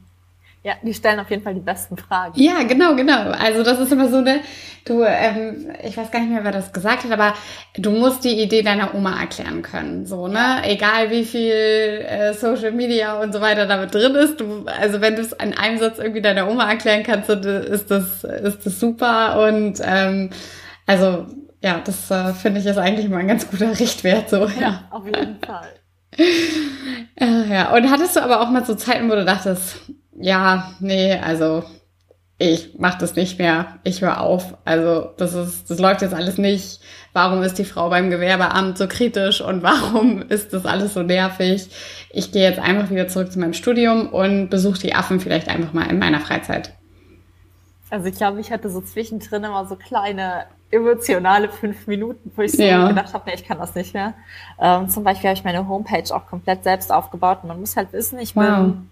Ja, die stellen auf jeden Fall die besten Fragen. Ja, genau, genau. Also das ist immer so eine, du, ähm, ich weiß gar nicht mehr, wer das gesagt hat, aber du musst die Idee deiner Oma erklären können. So, ne? Egal wie viel äh, Social Media und so weiter damit drin ist. Du, also wenn du es in einem Satz irgendwie deiner Oma erklären kannst, ist das, ist das super. Und ähm, also ja, das äh, finde ich ist eigentlich mal ein ganz guter Richtwert. So, ja, ja auf jeden Fall. äh, ja, und hattest du aber auch mal so Zeiten, wo du dachtest, ja, nee, also ich mach das nicht mehr, ich höre auf. Also das ist, das läuft jetzt alles nicht. Warum ist die Frau beim Gewerbeamt so kritisch und warum ist das alles so nervig? Ich gehe jetzt einfach wieder zurück zu meinem Studium und besuche die Affen vielleicht einfach mal in meiner Freizeit. Also ich glaube, ich hatte so zwischendrin immer so kleine emotionale fünf Minuten, wo ich so ja. gedacht habe, nee, ich kann das nicht mehr. Ähm, zum Beispiel habe ich meine Homepage auch komplett selbst aufgebaut und man muss halt wissen, ich wow. bin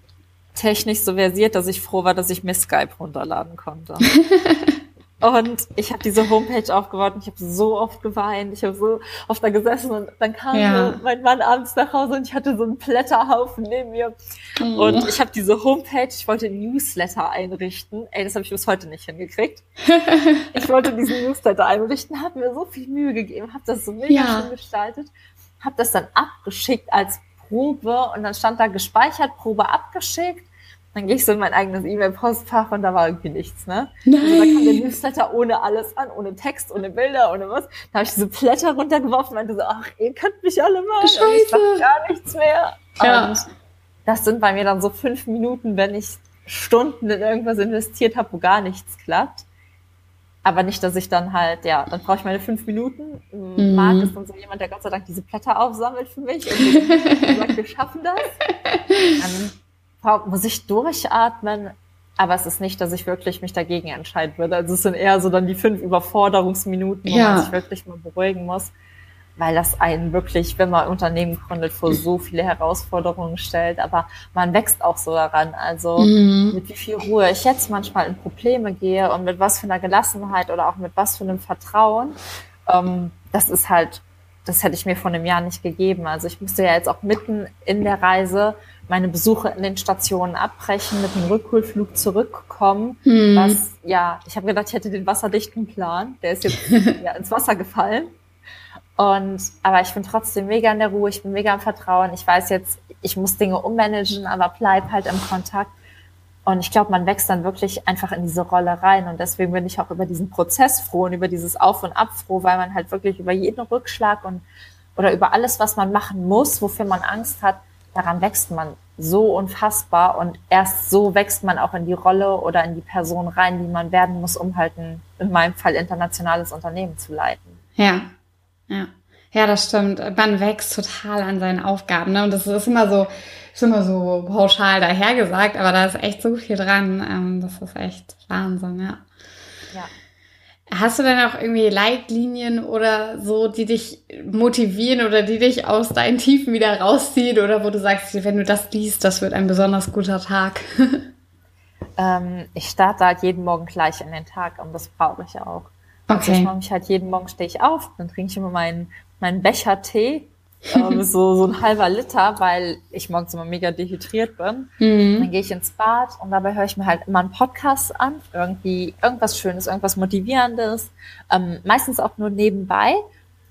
technisch so versiert, dass ich froh war, dass ich mir Skype runterladen konnte. und ich habe diese Homepage aufgebaut und ich habe so oft geweint, ich habe so oft da gesessen und dann kam ja. so mein Mann abends nach Hause und ich hatte so einen Blätterhaufen neben mir. Mhm. Und ich habe diese Homepage, ich wollte ein Newsletter einrichten. Ey, das habe ich bis heute nicht hingekriegt. ich wollte diesen Newsletter einrichten, habe mir so viel Mühe gegeben, habe das so mega ja. schön gestaltet, habe das dann abgeschickt als Probe und dann stand da gespeichert, Probe abgeschickt. Dann gehe ich so in mein eigenes E-Mail-Postfach und da war irgendwie nichts, ne? Nein. Also da kam der Newsletter ohne alles an, ohne Text, ohne Bilder, ohne was. Da habe ich diese Blätter runtergeworfen und meinte so, ach, ihr könnt mich alle mal. Und ich sag gar nichts mehr. Ja. Und das sind bei mir dann so fünf Minuten, wenn ich Stunden in irgendwas investiert habe, wo gar nichts klappt. Aber nicht, dass ich dann halt, ja, dann brauche ich meine fünf Minuten. Mhm. Marc ist dann so jemand, der Gott sei Dank diese Blätter aufsammelt für mich und sagt, wir schaffen das. Dann muss ich durchatmen, aber es ist nicht, dass ich wirklich mich dagegen entscheiden würde. Also es sind eher so dann die fünf Überforderungsminuten, wo ja. man sich wirklich mal beruhigen muss weil das einen wirklich, wenn man Unternehmen gründet, vor so viele Herausforderungen stellt. Aber man wächst auch so daran. Also mhm. mit wie viel Ruhe ich jetzt manchmal in Probleme gehe und mit was für einer Gelassenheit oder auch mit was für einem Vertrauen. Ähm, das ist halt, das hätte ich mir vor einem Jahr nicht gegeben. Also ich musste ja jetzt auch mitten in der Reise meine Besuche in den Stationen abbrechen, mit dem Rückholflug zurückkommen. Mhm. Was, ja, ich habe gedacht, ich hätte den wasserdichten Plan. Der ist jetzt ja, ins Wasser gefallen. Und, aber ich bin trotzdem mega in der Ruhe, ich bin mega im Vertrauen. Ich weiß jetzt, ich muss Dinge ummanagen, aber bleib halt im Kontakt. Und ich glaube, man wächst dann wirklich einfach in diese Rolle rein. Und deswegen bin ich auch über diesen Prozess froh und über dieses Auf und Ab froh, weil man halt wirklich über jeden Rückschlag und oder über alles, was man machen muss, wofür man Angst hat, daran wächst man so unfassbar. Und erst so wächst man auch in die Rolle oder in die Person rein, die man werden muss, um halt ein, in meinem Fall, internationales Unternehmen zu leiten. Ja, ja. Ja, das stimmt. Man wächst total an seinen Aufgaben. Ne? Und das ist immer so, ist immer so pauschal dahergesagt, aber da ist echt so viel dran. Ähm, das ist echt Wahnsinn, ja. Ja. Hast du denn auch irgendwie Leitlinien oder so, die dich motivieren oder die dich aus deinen Tiefen wieder rausziehen oder wo du sagst, wenn du das liest, das wird ein besonders guter Tag? ähm, ich starte halt jeden Morgen gleich in den Tag und das brauche ich auch. Okay. Also ich mache mich halt jeden Morgen stehe ich auf, dann trinke ich immer meinen, meinen Becher Tee, ähm, so, so ein halber Liter, weil ich morgens immer mega dehydriert bin. Mhm. Dann gehe ich ins Bad und dabei höre ich mir halt immer einen Podcast an, irgendwie irgendwas Schönes, irgendwas Motivierendes, ähm, meistens auch nur nebenbei.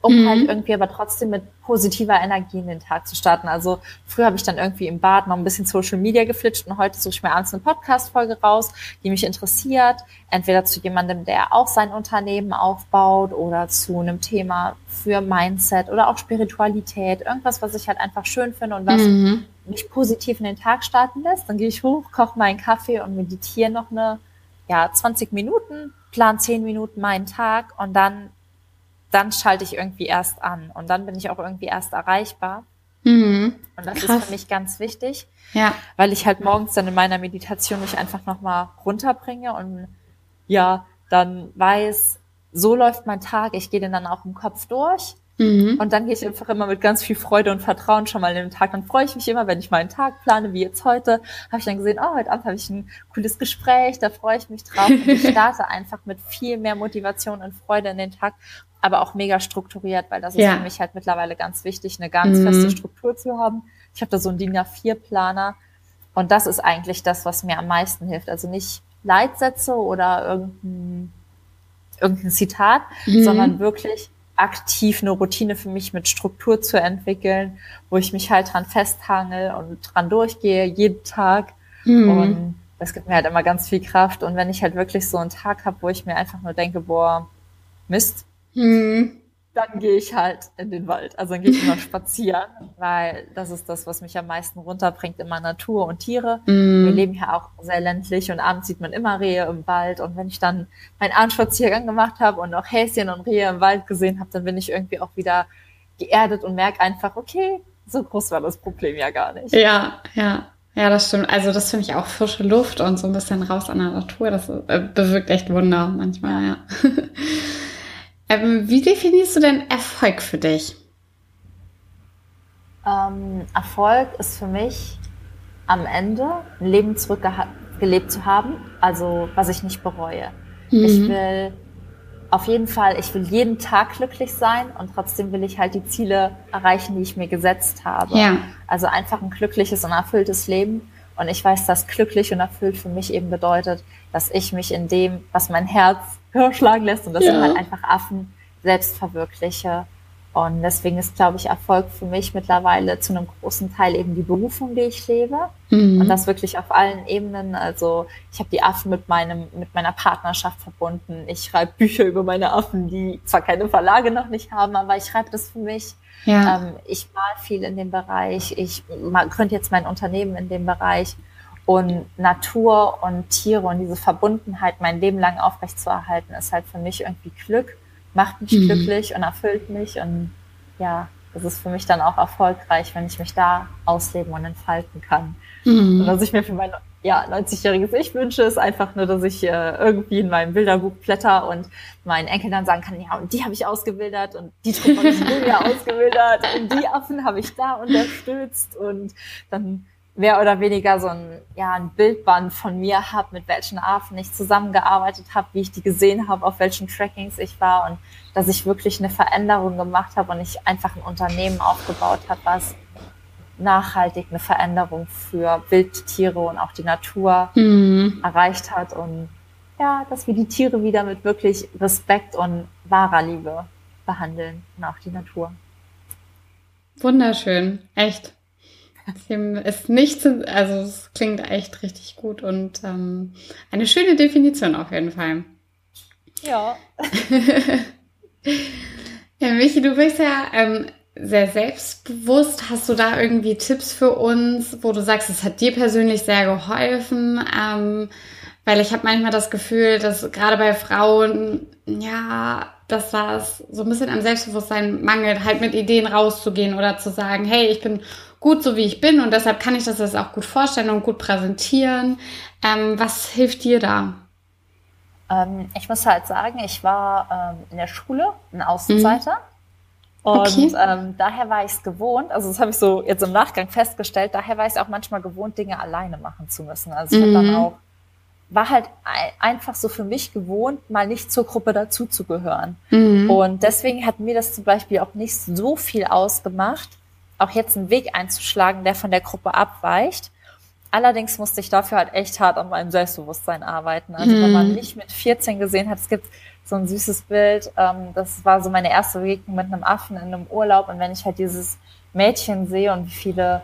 um mhm. halt irgendwie aber trotzdem mit positiver Energie in den Tag zu starten. Also früher habe ich dann irgendwie im Bad noch ein bisschen Social Media geflitscht und heute suche ich mir abends eine Podcast-Folge raus, die mich interessiert. Entweder zu jemandem, der auch sein Unternehmen aufbaut oder zu einem Thema für Mindset oder auch Spiritualität. Irgendwas, was ich halt einfach schön finde und was mhm. mich positiv in den Tag starten lässt. Dann gehe ich hoch, koche meinen Kaffee und meditiere noch eine, ja, 20 Minuten, plan 10 Minuten meinen Tag und dann dann schalte ich irgendwie erst an und dann bin ich auch irgendwie erst erreichbar. Mhm. Und das Krass. ist für mich ganz wichtig, ja. weil ich halt morgens dann in meiner Meditation mich einfach nochmal runterbringe und ja, dann weiß, so läuft mein Tag, ich gehe den dann auch im Kopf durch Mhm. Und dann gehe ich einfach immer mit ganz viel Freude und Vertrauen schon mal in den Tag. Dann freue ich mich immer, wenn ich meinen Tag plane, wie jetzt heute, habe ich dann gesehen, oh, heute Abend habe ich ein cooles Gespräch, da freue ich mich drauf. Und ich starte einfach mit viel mehr Motivation und Freude in den Tag, aber auch mega strukturiert, weil das ist ja. für mich halt mittlerweile ganz wichtig, eine ganz mhm. feste Struktur zu haben. Ich habe da so einen DIN A4-Planer und das ist eigentlich das, was mir am meisten hilft. Also nicht Leitsätze oder irgendein, irgendein Zitat, mhm. sondern wirklich aktiv eine Routine für mich mit Struktur zu entwickeln, wo ich mich halt dran festhangel und dran durchgehe, jeden Tag. Mhm. Und das gibt mir halt immer ganz viel Kraft. Und wenn ich halt wirklich so einen Tag habe, wo ich mir einfach nur denke, boah, Mist, mhm dann gehe ich halt in den Wald. Also dann gehe ich immer spazieren, weil das ist das, was mich am meisten runterbringt, immer Natur und Tiere. Mm. Wir leben ja auch sehr ländlich und abends sieht man immer Rehe im Wald. Und wenn ich dann meinen Abendspaziergang gemacht habe und auch Häschen und Rehe im Wald gesehen habe, dann bin ich irgendwie auch wieder geerdet und merke einfach, okay, so groß war das Problem ja gar nicht. Ja, ja. Ja, das stimmt. Also das finde ich auch frische Luft und so ein bisschen raus an der Natur. Das äh, bewirkt echt Wunder manchmal, ja. Ähm, wie definierst du denn Erfolg für dich? Ähm, Erfolg ist für mich am Ende ein Leben zurückgelebt zu haben, also was ich nicht bereue. Mhm. Ich will auf jeden Fall, ich will jeden Tag glücklich sein und trotzdem will ich halt die Ziele erreichen, die ich mir gesetzt habe. Ja. Also einfach ein glückliches und erfülltes Leben. Und ich weiß, dass glücklich und erfüllt für mich eben bedeutet, dass ich mich in dem, was mein Herz schlagen lässt und das ja. sind halt einfach Affen, selbst verwirkliche. Und deswegen ist, glaube ich, Erfolg für mich mittlerweile zu einem großen Teil eben die Berufung, die ich lebe. Mhm. Und das wirklich auf allen Ebenen. Also ich habe die Affen mit meinem, mit meiner Partnerschaft verbunden. Ich schreibe Bücher über meine Affen, die zwar keine Verlage noch nicht haben, aber ich schreibe das für mich. Ja. Ähm, ich mal viel in dem Bereich. Ich gründe jetzt mein Unternehmen in dem Bereich. Und Natur und Tiere und diese Verbundenheit mein Leben lang aufrechtzuerhalten, ist halt für mich irgendwie Glück, macht mich mhm. glücklich und erfüllt mich. Und ja, das ist für mich dann auch erfolgreich, wenn ich mich da ausleben und entfalten kann. Mhm. Und was ich mir für mein ja, 90-jähriges Ich wünsche, ist einfach nur, dass ich äh, irgendwie in meinem Bilderbuch blätter und meinen Enkel dann sagen kann, ja, und die habe ich ausgewildert und die Truppe habe ich Julia ausgewildert und die Affen habe ich da unterstützt und dann mehr oder weniger so ein, ja, ein Bildband von mir habe, mit welchen Affen ich zusammengearbeitet habe, wie ich die gesehen habe, auf welchen Trackings ich war und dass ich wirklich eine Veränderung gemacht habe und ich einfach ein Unternehmen aufgebaut habe, was nachhaltig eine Veränderung für Wildtiere und auch die Natur mhm. erreicht hat und ja, dass wir die Tiere wieder mit wirklich Respekt und wahrer Liebe behandeln und auch die Natur. Wunderschön, echt. Dem ist nichts, also es klingt echt richtig gut und ähm, eine schöne Definition auf jeden Fall. Ja. ja, Michi, du bist ja ähm, sehr selbstbewusst. Hast du da irgendwie Tipps für uns, wo du sagst, es hat dir persönlich sehr geholfen? Ähm, weil ich habe manchmal das Gefühl, dass gerade bei Frauen, ja, dass das so ein bisschen an Selbstbewusstsein mangelt, halt mit Ideen rauszugehen oder zu sagen, hey, ich bin gut so wie ich bin und deshalb kann ich das jetzt auch gut vorstellen und gut präsentieren. Ähm, was hilft dir da? Ähm, ich muss halt sagen, ich war ähm, in der Schule ein Außenseiter. Mhm. Und okay. ähm, daher war ich es gewohnt, also das habe ich so jetzt im Nachgang festgestellt, daher war ich es auch manchmal gewohnt, Dinge alleine machen zu müssen. Also ich mhm. dann auch, war halt einfach so für mich gewohnt, mal nicht zur Gruppe dazuzugehören. Mhm. Und deswegen hat mir das zum Beispiel auch nicht so viel ausgemacht, auch jetzt einen Weg einzuschlagen, der von der Gruppe abweicht. Allerdings musste ich dafür halt echt hart an meinem Selbstbewusstsein arbeiten. Also mhm. wenn man mich mit 14 gesehen hat, es gibt so ein süßes Bild. Ähm, das war so meine erste Begegnung mit einem Affen in einem Urlaub. Und wenn ich halt dieses Mädchen sehe und wie viele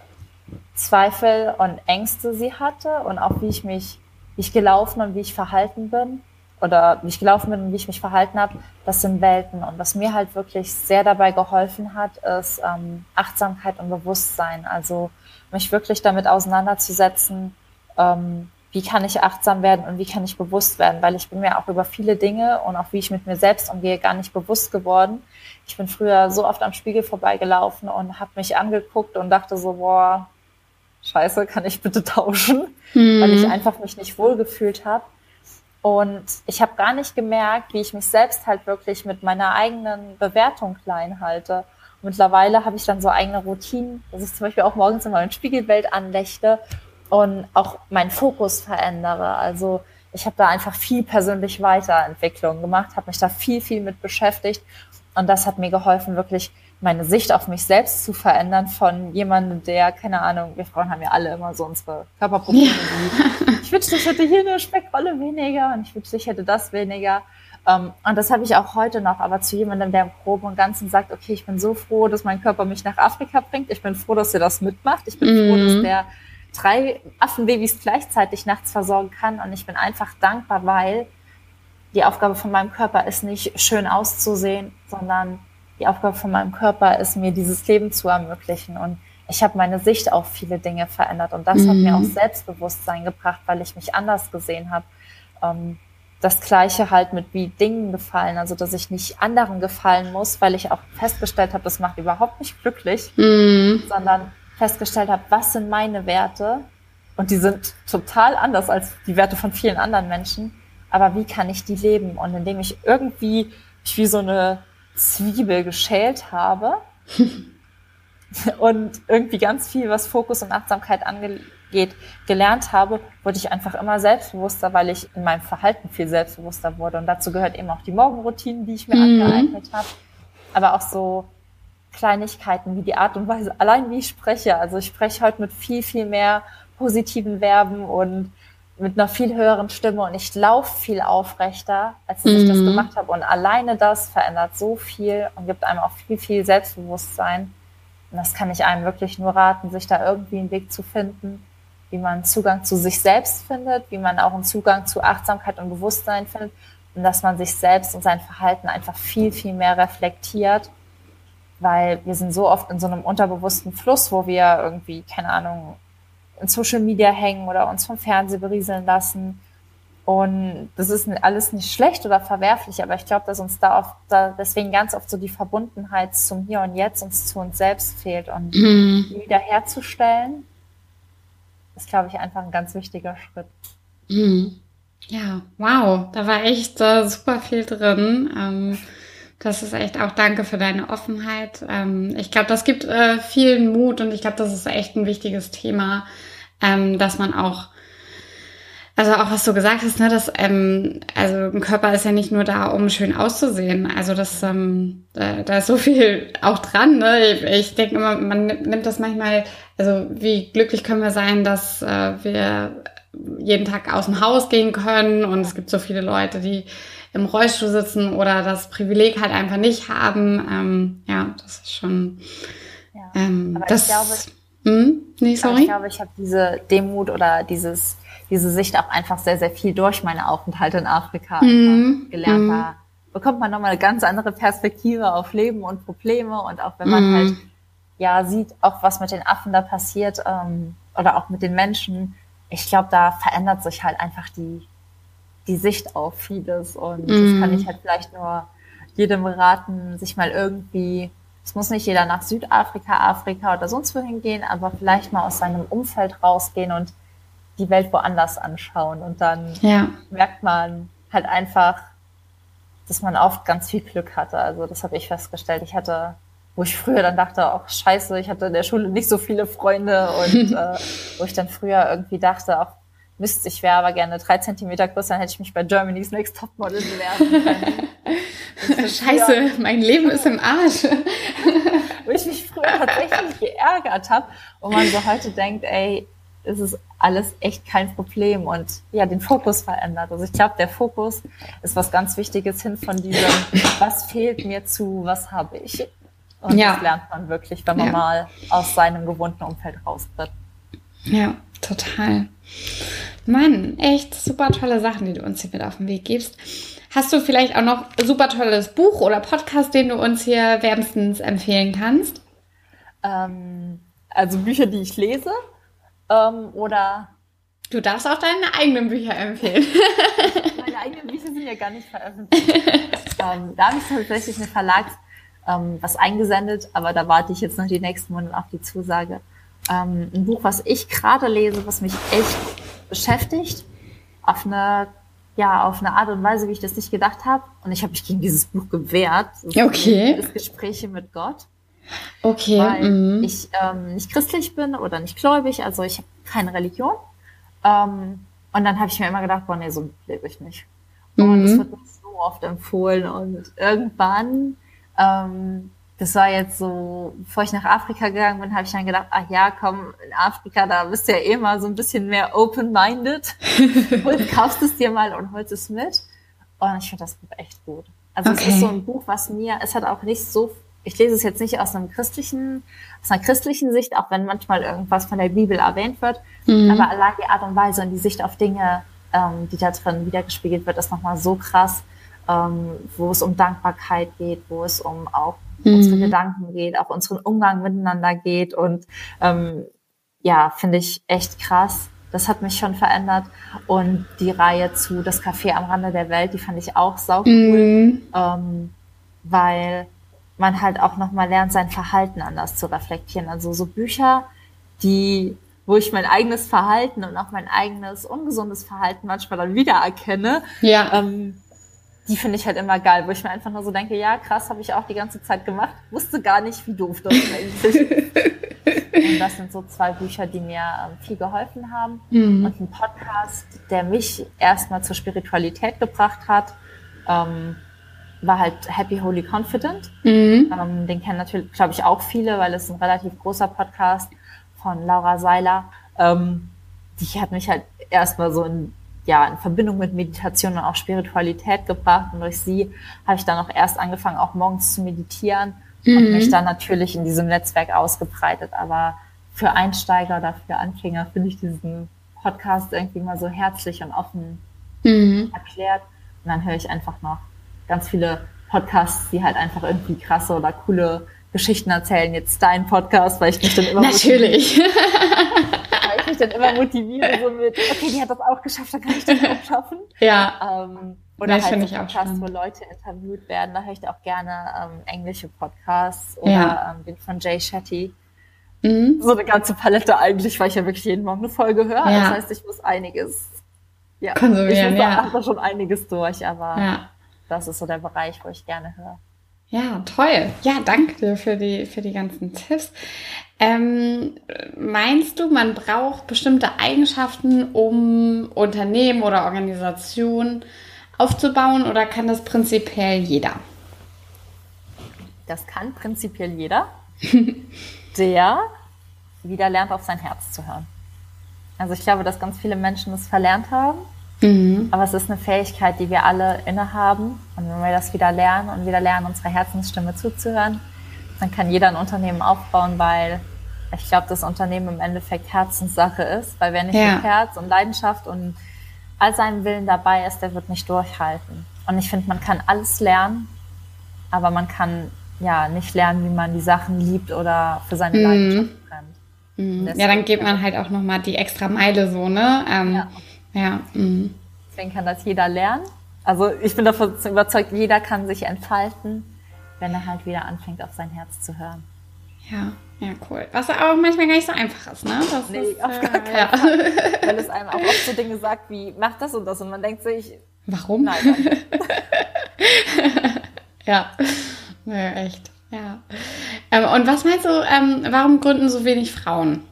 Zweifel und Ängste sie hatte und auch wie ich mich, wie ich gelaufen und wie ich verhalten bin oder wie ich gelaufen bin und wie ich mich verhalten habe, das sind Welten. Und was mir halt wirklich sehr dabei geholfen hat, ist ähm, Achtsamkeit und Bewusstsein. Also mich wirklich damit auseinanderzusetzen, ähm, wie kann ich achtsam werden und wie kann ich bewusst werden, weil ich bin mir auch über viele Dinge und auch wie ich mit mir selbst umgehe, gar nicht bewusst geworden. Ich bin früher so oft am Spiegel vorbeigelaufen und habe mich angeguckt und dachte so, boah, scheiße, kann ich bitte tauschen, mhm. weil ich einfach mich nicht wohlgefühlt habe. Und ich habe gar nicht gemerkt, wie ich mich selbst halt wirklich mit meiner eigenen Bewertung klein halte. mittlerweile habe ich dann so eigene Routinen, dass ich zum Beispiel auch morgens in meinem Spiegelbild anlächte und auch meinen Fokus verändere. Also ich habe da einfach viel persönlich Weiterentwicklung gemacht, habe mich da viel, viel mit beschäftigt und das hat mir geholfen, wirklich meine Sicht auf mich selbst zu verändern von jemandem, der, keine Ahnung, wir Frauen haben ja alle immer so unsere Körperprobleme. Ja. Ich wünschte, ich hätte hier eine Speckrolle weniger und ich wünschte, ich hätte das weniger. Um, und das habe ich auch heute noch, aber zu jemandem, der im Groben und Ganzen sagt, okay, ich bin so froh, dass mein Körper mich nach Afrika bringt. Ich bin froh, dass er das mitmacht. Ich bin mm. froh, dass mhm. der drei Affenbabys gleichzeitig nachts versorgen kann. Und ich bin einfach dankbar, weil die Aufgabe von meinem Körper ist nicht schön auszusehen, sondern die Aufgabe von meinem Körper ist mir dieses Leben zu ermöglichen. Und ich habe meine Sicht auf viele Dinge verändert. Und das mhm. hat mir auch Selbstbewusstsein gebracht, weil ich mich anders gesehen habe. Ähm, das Gleiche halt mit wie Dingen gefallen, also dass ich nicht anderen gefallen muss, weil ich auch festgestellt habe, das macht überhaupt nicht glücklich, mhm. sondern festgestellt habe, was sind meine Werte? Und die sind total anders als die Werte von vielen anderen Menschen. Aber wie kann ich die leben? Und indem ich irgendwie ich wie so eine Zwiebel geschält habe und irgendwie ganz viel, was Fokus und Achtsamkeit angeht, gelernt habe, wurde ich einfach immer selbstbewusster, weil ich in meinem Verhalten viel selbstbewusster wurde. Und dazu gehört eben auch die Morgenroutinen, die ich mir mhm. angeeignet habe. Aber auch so Kleinigkeiten wie die Art und Weise, allein wie ich spreche. Also ich spreche heute mit viel, viel mehr positiven Verben und mit einer viel höheren Stimme und ich laufe viel aufrechter, als ich das mhm. gemacht habe. Und alleine das verändert so viel und gibt einem auch viel, viel Selbstbewusstsein. Und das kann ich einem wirklich nur raten, sich da irgendwie einen Weg zu finden, wie man Zugang zu sich selbst findet, wie man auch einen Zugang zu Achtsamkeit und Bewusstsein findet und dass man sich selbst und sein Verhalten einfach viel, viel mehr reflektiert weil wir sind so oft in so einem unterbewussten Fluss, wo wir irgendwie, keine Ahnung, in Social Media hängen oder uns vom Fernsehen berieseln lassen. Und das ist alles nicht schlecht oder verwerflich, aber ich glaube, dass uns da oft, da deswegen ganz oft so die Verbundenheit zum Hier und Jetzt und zu uns selbst fehlt. Und mhm. die wiederherzustellen, ist, glaube ich, einfach ein ganz wichtiger Schritt. Mhm. Ja, wow, da war echt äh, super viel drin. Ähm, das ist echt auch danke für deine Offenheit. Ähm, ich glaube, das gibt äh, vielen Mut und ich glaube, das ist echt ein wichtiges Thema, ähm, dass man auch, also auch was du gesagt hast, ne, dass ähm, also ein Körper ist ja nicht nur da, um schön auszusehen. Also das, ähm, da, da ist so viel auch dran. Ne? Ich, ich denke immer, man nimmt das manchmal, also wie glücklich können wir sein, dass äh, wir jeden Tag aus dem Haus gehen können und es gibt so viele Leute, die im Rollstuhl sitzen oder das Privileg halt einfach nicht haben. Ähm, ja, das ist schon. Ja. Ähm, aber das, ich glaube, hm? nee, sorry. ich glaube, ich habe diese Demut oder dieses, diese Sicht auch einfach sehr, sehr viel durch meine Aufenthalte in Afrika mhm. gelernt. Mhm. Da bekommt man nochmal eine ganz andere Perspektive auf Leben und Probleme und auch wenn man mhm. halt ja sieht, auch was mit den Affen da passiert ähm, oder auch mit den Menschen. Ich glaube, da verändert sich halt einfach die die Sicht auf vieles. Und mm. das kann mhm. ich halt vielleicht nur jedem raten, sich mal irgendwie, es muss nicht jeder nach Südafrika, Afrika oder sonst wohin gehen, aber vielleicht mal aus seinem Umfeld rausgehen und die Welt woanders anschauen. Und dann ja. merkt man halt einfach, dass man oft ganz viel Glück hatte. Also das habe ich festgestellt. Ich hatte, wo ich früher dann dachte, ach scheiße, ich hatte in der Schule nicht so viele Freunde und äh, wo ich dann früher irgendwie dachte, auch Mist, ich wäre aber gerne drei Zentimeter größer, dann hätte ich mich bei Germany's Next Topmodel bewerben können. Scheiße, mein Leben ist im Arsch. Wo ich mich früher tatsächlich geärgert habe und man so heute denkt, ey, ist es alles echt kein Problem und ja, den Fokus verändert. Also ich glaube, der Fokus ist was ganz Wichtiges hin von diesem, was fehlt mir zu, was habe ich. Und ja. das lernt man wirklich, wenn man ja. mal aus seinem gewohnten Umfeld raustritt. Ja, total. Mann, echt super tolle Sachen, die du uns hier mit auf den Weg gibst. Hast du vielleicht auch noch ein super tolles Buch oder Podcast, den du uns hier wärmstens empfehlen kannst? Ähm, also Bücher, die ich lese ähm, oder Du darfst auch deine eigenen Bücher empfehlen. Meine eigenen Bücher sind ja gar nicht veröffentlicht. ähm, da habe ich tatsächlich eine Verlag ähm, was eingesendet, aber da warte ich jetzt noch die nächsten Monate auf die Zusage. Ähm, ein Buch, was ich gerade lese, was mich echt beschäftigt, auf eine ja, auf eine Art und Weise, wie ich das nicht gedacht habe. Und ich habe mich gegen dieses Buch gewehrt. Das okay. Das Gespräche mit Gott. Okay. Weil mhm. ich ähm, nicht christlich bin oder nicht gläubig, also ich habe keine Religion. Ähm, und dann habe ich mir immer gedacht, boah, nee, so lebe ich nicht. Und es mhm. wird mir so oft empfohlen. Und irgendwann ähm, das war jetzt so, bevor ich nach Afrika gegangen bin, habe ich dann gedacht, ach ja, komm, in Afrika, da bist du ja eh mal so ein bisschen mehr open-minded. und kaufst es dir mal und holst es mit. Und ich finde das Buch echt gut. Also okay. es ist so ein Buch, was mir, es hat auch nicht so, ich lese es jetzt nicht aus einem christlichen, aus einer christlichen Sicht, auch wenn manchmal irgendwas von der Bibel erwähnt wird, mhm. aber allein die Art und Weise und die Sicht auf Dinge, ähm, die da drin wiedergespiegelt wird, ist nochmal so krass, ähm, wo es um Dankbarkeit geht, wo es um auch mhm. unsere Gedanken geht, auch unseren Umgang miteinander geht. Und ähm, ja, finde ich echt krass. Das hat mich schon verändert. Und die Reihe zu Das Café am Rande der Welt, die fand ich auch sau cool, mhm. ähm, weil man halt auch nochmal lernt, sein Verhalten anders zu reflektieren. Also so Bücher, die wo ich mein eigenes Verhalten und auch mein eigenes ungesundes Verhalten manchmal dann wiedererkenne, ja. ähm, die finde ich halt immer geil, wo ich mir einfach nur so denke, ja, krass, habe ich auch die ganze Zeit gemacht, wusste gar nicht, wie doof das eigentlich Und das sind so zwei Bücher, die mir ähm, viel geholfen haben. Mhm. Und ein Podcast, der mich erstmal zur Spiritualität gebracht hat, ähm, war halt Happy Holy Confident. Mhm. Ähm, den kennen natürlich, glaube ich, auch viele, weil es ein relativ großer Podcast von Laura Seiler. Ähm, die hat mich halt erstmal so in ja, in Verbindung mit Meditation und auch Spiritualität gebracht. Und durch sie habe ich dann auch erst angefangen, auch morgens zu meditieren mhm. und mich dann natürlich in diesem Netzwerk ausgebreitet. Aber für Einsteiger oder für Anfänger finde ich diesen Podcast irgendwie mal so herzlich und offen mhm. erklärt. Und dann höre ich einfach noch ganz viele Podcasts, die halt einfach irgendwie krasse oder coole Geschichten erzählen. Jetzt dein Podcast, weil ich mich dann immer natürlich mich dann immer motiviere, so mit, okay, die hat das auch geschafft, dann kann ich das auch schaffen. Ja. Ähm, oder das halt so Podcasts, wo Leute interviewt werden, da höre ich auch gerne ähm, englische Podcasts oder ja. ähm, den von Jay Shetty. Mhm. So eine ganze Palette eigentlich, weil ich ja wirklich jeden Morgen eine Folge höre. Ja. Das heißt, ich muss einiges, ja, konsumieren. Ich muss ja. da schon einiges durch, aber ja. das ist so der Bereich, wo ich gerne höre. Ja, toll. Ja, danke dir für die, für die ganzen Tipps. Ähm, meinst du, man braucht bestimmte Eigenschaften, um Unternehmen oder Organisationen aufzubauen oder kann das prinzipiell jeder? Das kann prinzipiell jeder, der wieder lernt, auf sein Herz zu hören. Also ich glaube, dass ganz viele Menschen das verlernt haben Mhm. Aber es ist eine Fähigkeit, die wir alle innehaben. Und wenn wir das wieder lernen und wieder lernen, unserer Herzensstimme zuzuhören, dann kann jeder ein Unternehmen aufbauen, weil ich glaube, das Unternehmen im Endeffekt Herzenssache ist. Weil wer nicht ja. mit Herz und Leidenschaft und all seinem Willen dabei ist, der wird nicht durchhalten. Und ich finde, man kann alles lernen, aber man kann ja nicht lernen, wie man die Sachen liebt oder für seine mhm. Leidenschaft brennt. Mhm. Ja, dann geht man halt auch nochmal die extra Meile so, ne? Ähm, ja. Ja. Mhm. Deswegen kann das jeder lernen. Also ich bin davon überzeugt, jeder kann sich entfalten, wenn er halt wieder anfängt, auf sein Herz zu hören. Ja, ja, cool. Was auch manchmal gar nicht so einfach ist, ne? Das nee, ist, auf gar äh, keinen ja. Fall. Weil es einem auch oft so Dinge sagt wie, mach das und das und man denkt sich, warum? Nein, ja, naja, echt. Ja. Ähm, und was meinst du, ähm, warum gründen so wenig Frauen?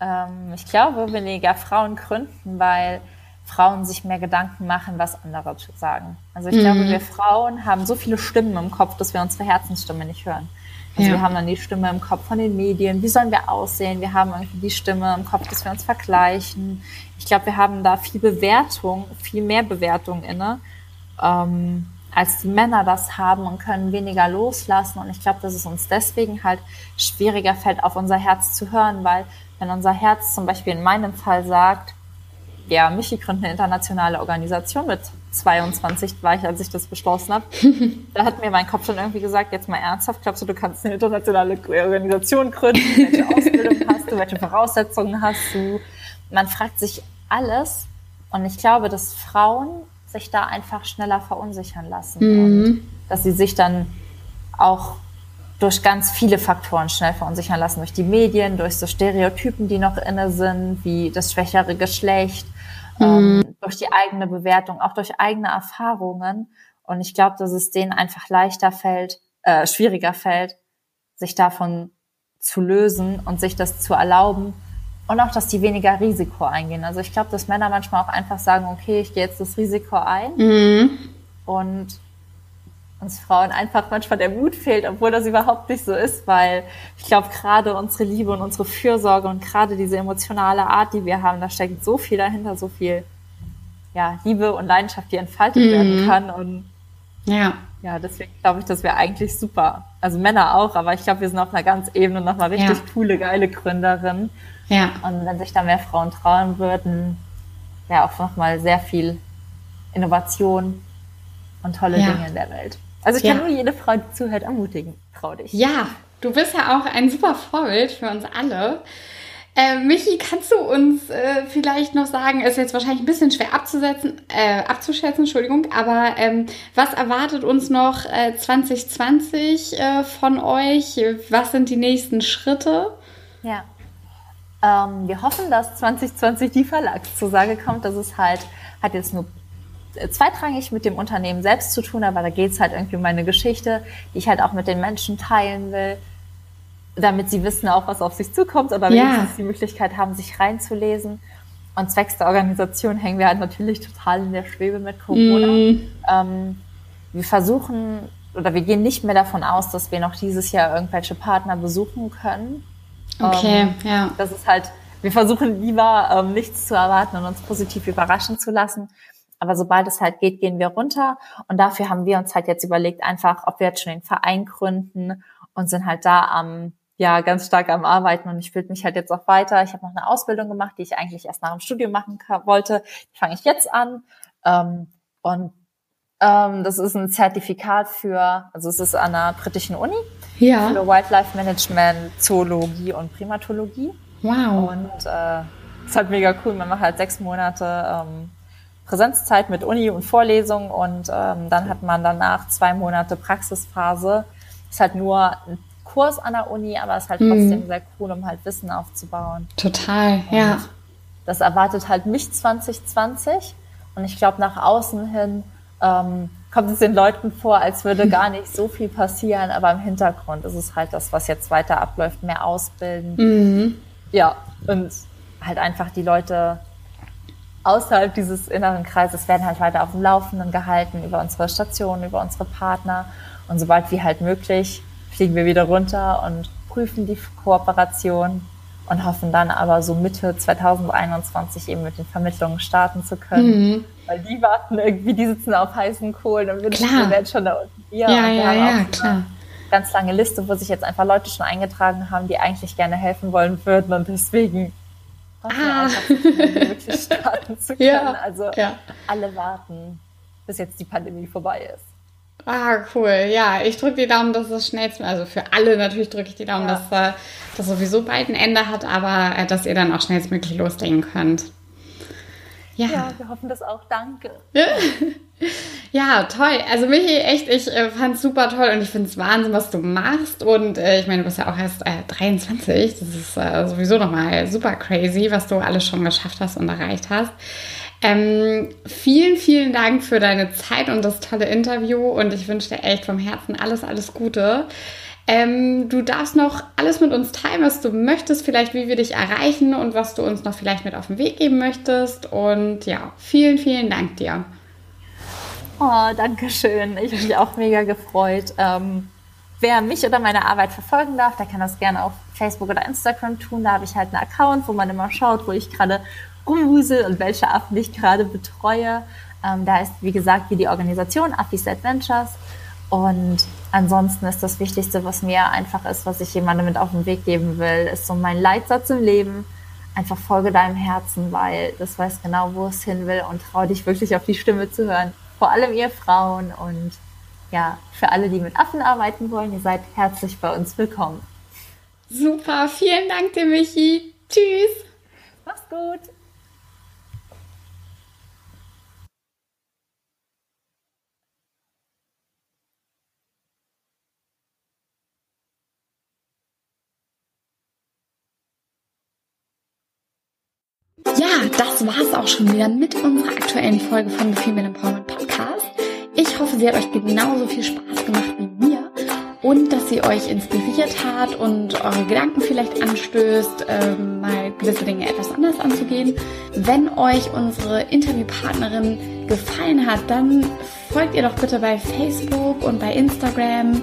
Ähm, ich glaube, weniger Frauen gründen, weil Frauen sich mehr Gedanken machen, was andere sagen. Also ich mhm. glaube, wir Frauen haben so viele Stimmen im Kopf, dass wir unsere Herzensstimme nicht hören. Also ja. wir haben dann die Stimme im Kopf von den Medien, wie sollen wir aussehen? Wir haben irgendwie die Stimme im Kopf, dass wir uns vergleichen. Ich glaube, wir haben da viel Bewertung, viel mehr Bewertung inne, ähm, als die Männer das haben und können weniger loslassen. Und ich glaube, dass es uns deswegen halt schwieriger fällt, auf unser Herz zu hören, weil wenn unser Herz zum Beispiel in meinem Fall sagt, ja, Michi gründet eine internationale Organisation mit 22 war ich, als ich das beschlossen habe. da hat mir mein Kopf schon irgendwie gesagt, jetzt mal ernsthaft, glaubst du, du kannst eine internationale Organisation gründen? Welche Ausbildung hast du? Welche Voraussetzungen hast du? Man fragt sich alles. Und ich glaube, dass Frauen sich da einfach schneller verunsichern lassen. Mhm. Und dass sie sich dann auch durch ganz viele Faktoren schnell verunsichern lassen. Durch die Medien, durch so Stereotypen, die noch inne sind, wie das schwächere Geschlecht, ähm, mhm. durch die eigene Bewertung, auch durch eigene Erfahrungen. Und ich glaube, dass es denen einfach leichter fällt, äh, schwieriger fällt, sich davon zu lösen und sich das zu erlauben. Und auch, dass die weniger Risiko eingehen. Also ich glaube, dass Männer manchmal auch einfach sagen, okay, ich gehe jetzt das Risiko ein. Mhm. Und uns Frauen einfach manchmal der Mut fehlt, obwohl das überhaupt nicht so ist, weil ich glaube, gerade unsere Liebe und unsere Fürsorge und gerade diese emotionale Art, die wir haben, da steckt so viel dahinter, so viel ja, Liebe und Leidenschaft, die entfaltet mhm. werden kann. Und ja, ja deswegen glaube ich, dass wir eigentlich super, also Männer auch, aber ich glaube, wir sind auf einer ganz Ebene nochmal richtig ja. coole, geile Gründerin. Ja. Und wenn sich da mehr Frauen trauen würden, wäre auch nochmal sehr viel Innovation und tolle ja. Dinge in der Welt. Also ich ja. kann nur jede Frau, die zuhört, ermutigen. Trau dich. Ja, du bist ja auch ein super Vorbild für uns alle. Äh, Michi, kannst du uns äh, vielleicht noch sagen, ist jetzt wahrscheinlich ein bisschen schwer abzusetzen, äh, abzuschätzen, Entschuldigung, aber ähm, was erwartet uns noch 2020 äh, äh, von euch? Was sind die nächsten Schritte? Ja. Ähm, wir hoffen, dass 2020 die Verlagszusage kommt. Das ist halt, hat jetzt nur zweitrangig mit dem Unternehmen selbst zu tun, aber da geht es halt irgendwie um meine Geschichte, die ich halt auch mit den Menschen teilen will, damit sie wissen auch, was auf sich zukommt oder wenigstens ja. die Möglichkeit haben, sich reinzulesen. Und zwecks der Organisation hängen wir halt natürlich total in der Schwebe mit Corona. Mm. Ähm, wir versuchen oder wir gehen nicht mehr davon aus, dass wir noch dieses Jahr irgendwelche Partner besuchen können. Okay, ähm, ja. Das ist halt, wir versuchen lieber ähm, nichts zu erwarten und uns positiv überraschen zu lassen. Aber sobald es halt geht, gehen wir runter. Und dafür haben wir uns halt jetzt überlegt, einfach, ob wir jetzt schon den Verein gründen und sind halt da am, ja, ganz stark am Arbeiten. Und ich fühle mich halt jetzt auch weiter. Ich habe noch eine Ausbildung gemacht, die ich eigentlich erst nach dem Studium machen wollte. Die fange ich jetzt an. Ähm, und ähm, das ist ein Zertifikat für, also es ist an einer britischen Uni ja. für Wildlife Management, Zoologie und Primatologie. Wow. Und äh, ist halt mega cool. Man macht halt sechs Monate ähm, Präsenzzeit mit Uni und Vorlesung und ähm, dann hat man danach zwei Monate Praxisphase. Ist halt nur ein Kurs an der Uni, aber ist halt mhm. trotzdem sehr cool, um halt Wissen aufzubauen. Total, und ja. Das erwartet halt mich 2020 und ich glaube nach außen hin ähm, kommt es den Leuten vor, als würde gar nicht so viel passieren, aber im Hintergrund ist es halt das, was jetzt weiter abläuft, mehr ausbilden. Mhm. Ja, und halt einfach die Leute außerhalb dieses inneren Kreises werden halt weiter auf dem Laufenden gehalten über unsere Stationen, über unsere Partner. Und sobald wie halt möglich, fliegen wir wieder runter und prüfen die Kooperation und hoffen dann aber so Mitte 2021 eben mit den Vermittlungen starten zu können. Mhm. Weil die warten irgendwie, die sitzen auf heißen Kohlen und wir werden schon da unten hier. Ja, ja, ja, klar. Ganz lange Liste, wo sich jetzt einfach Leute schon eingetragen haben, die eigentlich gerne helfen wollen würden und deswegen ah. wirklich starten zu können. Ja, also ja. alle warten, bis jetzt die Pandemie vorbei ist. Ah, cool. Ja, ich drücke die Daumen, dass es schnellst, also für alle natürlich drücke ich die Daumen, ja. dass äh, das sowieso bald ein Ende hat, aber äh, dass ihr dann auch schnellstmöglich loslegen könnt. Ja. ja, wir hoffen das auch. Danke. ja, toll. Also Michi, echt, ich äh, es super toll und ich finde es Wahnsinn, was du machst. Und äh, ich meine, du bist ja auch erst äh, 23. Das ist äh, sowieso nochmal super crazy, was du alles schon geschafft hast und erreicht hast. Ähm, vielen, vielen Dank für deine Zeit und das tolle Interview und ich wünsche dir echt vom Herzen alles, alles Gute. Ähm, du darfst noch alles mit uns teilen, was du möchtest, vielleicht wie wir dich erreichen und was du uns noch vielleicht mit auf den Weg geben möchtest. Und ja, vielen, vielen Dank dir. Oh, danke schön. Ich habe mich auch mega gefreut. Ähm, wer mich oder meine Arbeit verfolgen darf, der kann das gerne auf Facebook oder Instagram tun. Da habe ich halt einen Account, wo man immer schaut, wo ich gerade rumwusel und welche Affen ich gerade betreue. Ähm, da ist, wie gesagt, wie die Organisation Affis Adventures. Und ansonsten ist das Wichtigste, was mir einfach ist, was ich jemandem mit auf den Weg geben will, ist so mein Leitsatz im Leben. Einfach folge deinem Herzen, weil das weiß genau, wo es hin will und trau dich wirklich auf die Stimme zu hören. Vor allem ihr Frauen und ja, für alle, die mit Affen arbeiten wollen, ihr seid herzlich bei uns willkommen. Super, vielen Dank dir, Michi. Tschüss. Mach's gut. Ja, das war's auch schon wieder mit unserer aktuellen Folge von The Female Empowerment Podcast. Ich hoffe, sie hat euch genauso viel Spaß gemacht wie mir und dass sie euch inspiriert hat und eure Gedanken vielleicht anstößt, ähm, mal gewisse Dinge etwas anders anzugehen. Wenn euch unsere Interviewpartnerin gefallen hat, dann folgt ihr doch bitte bei Facebook und bei Instagram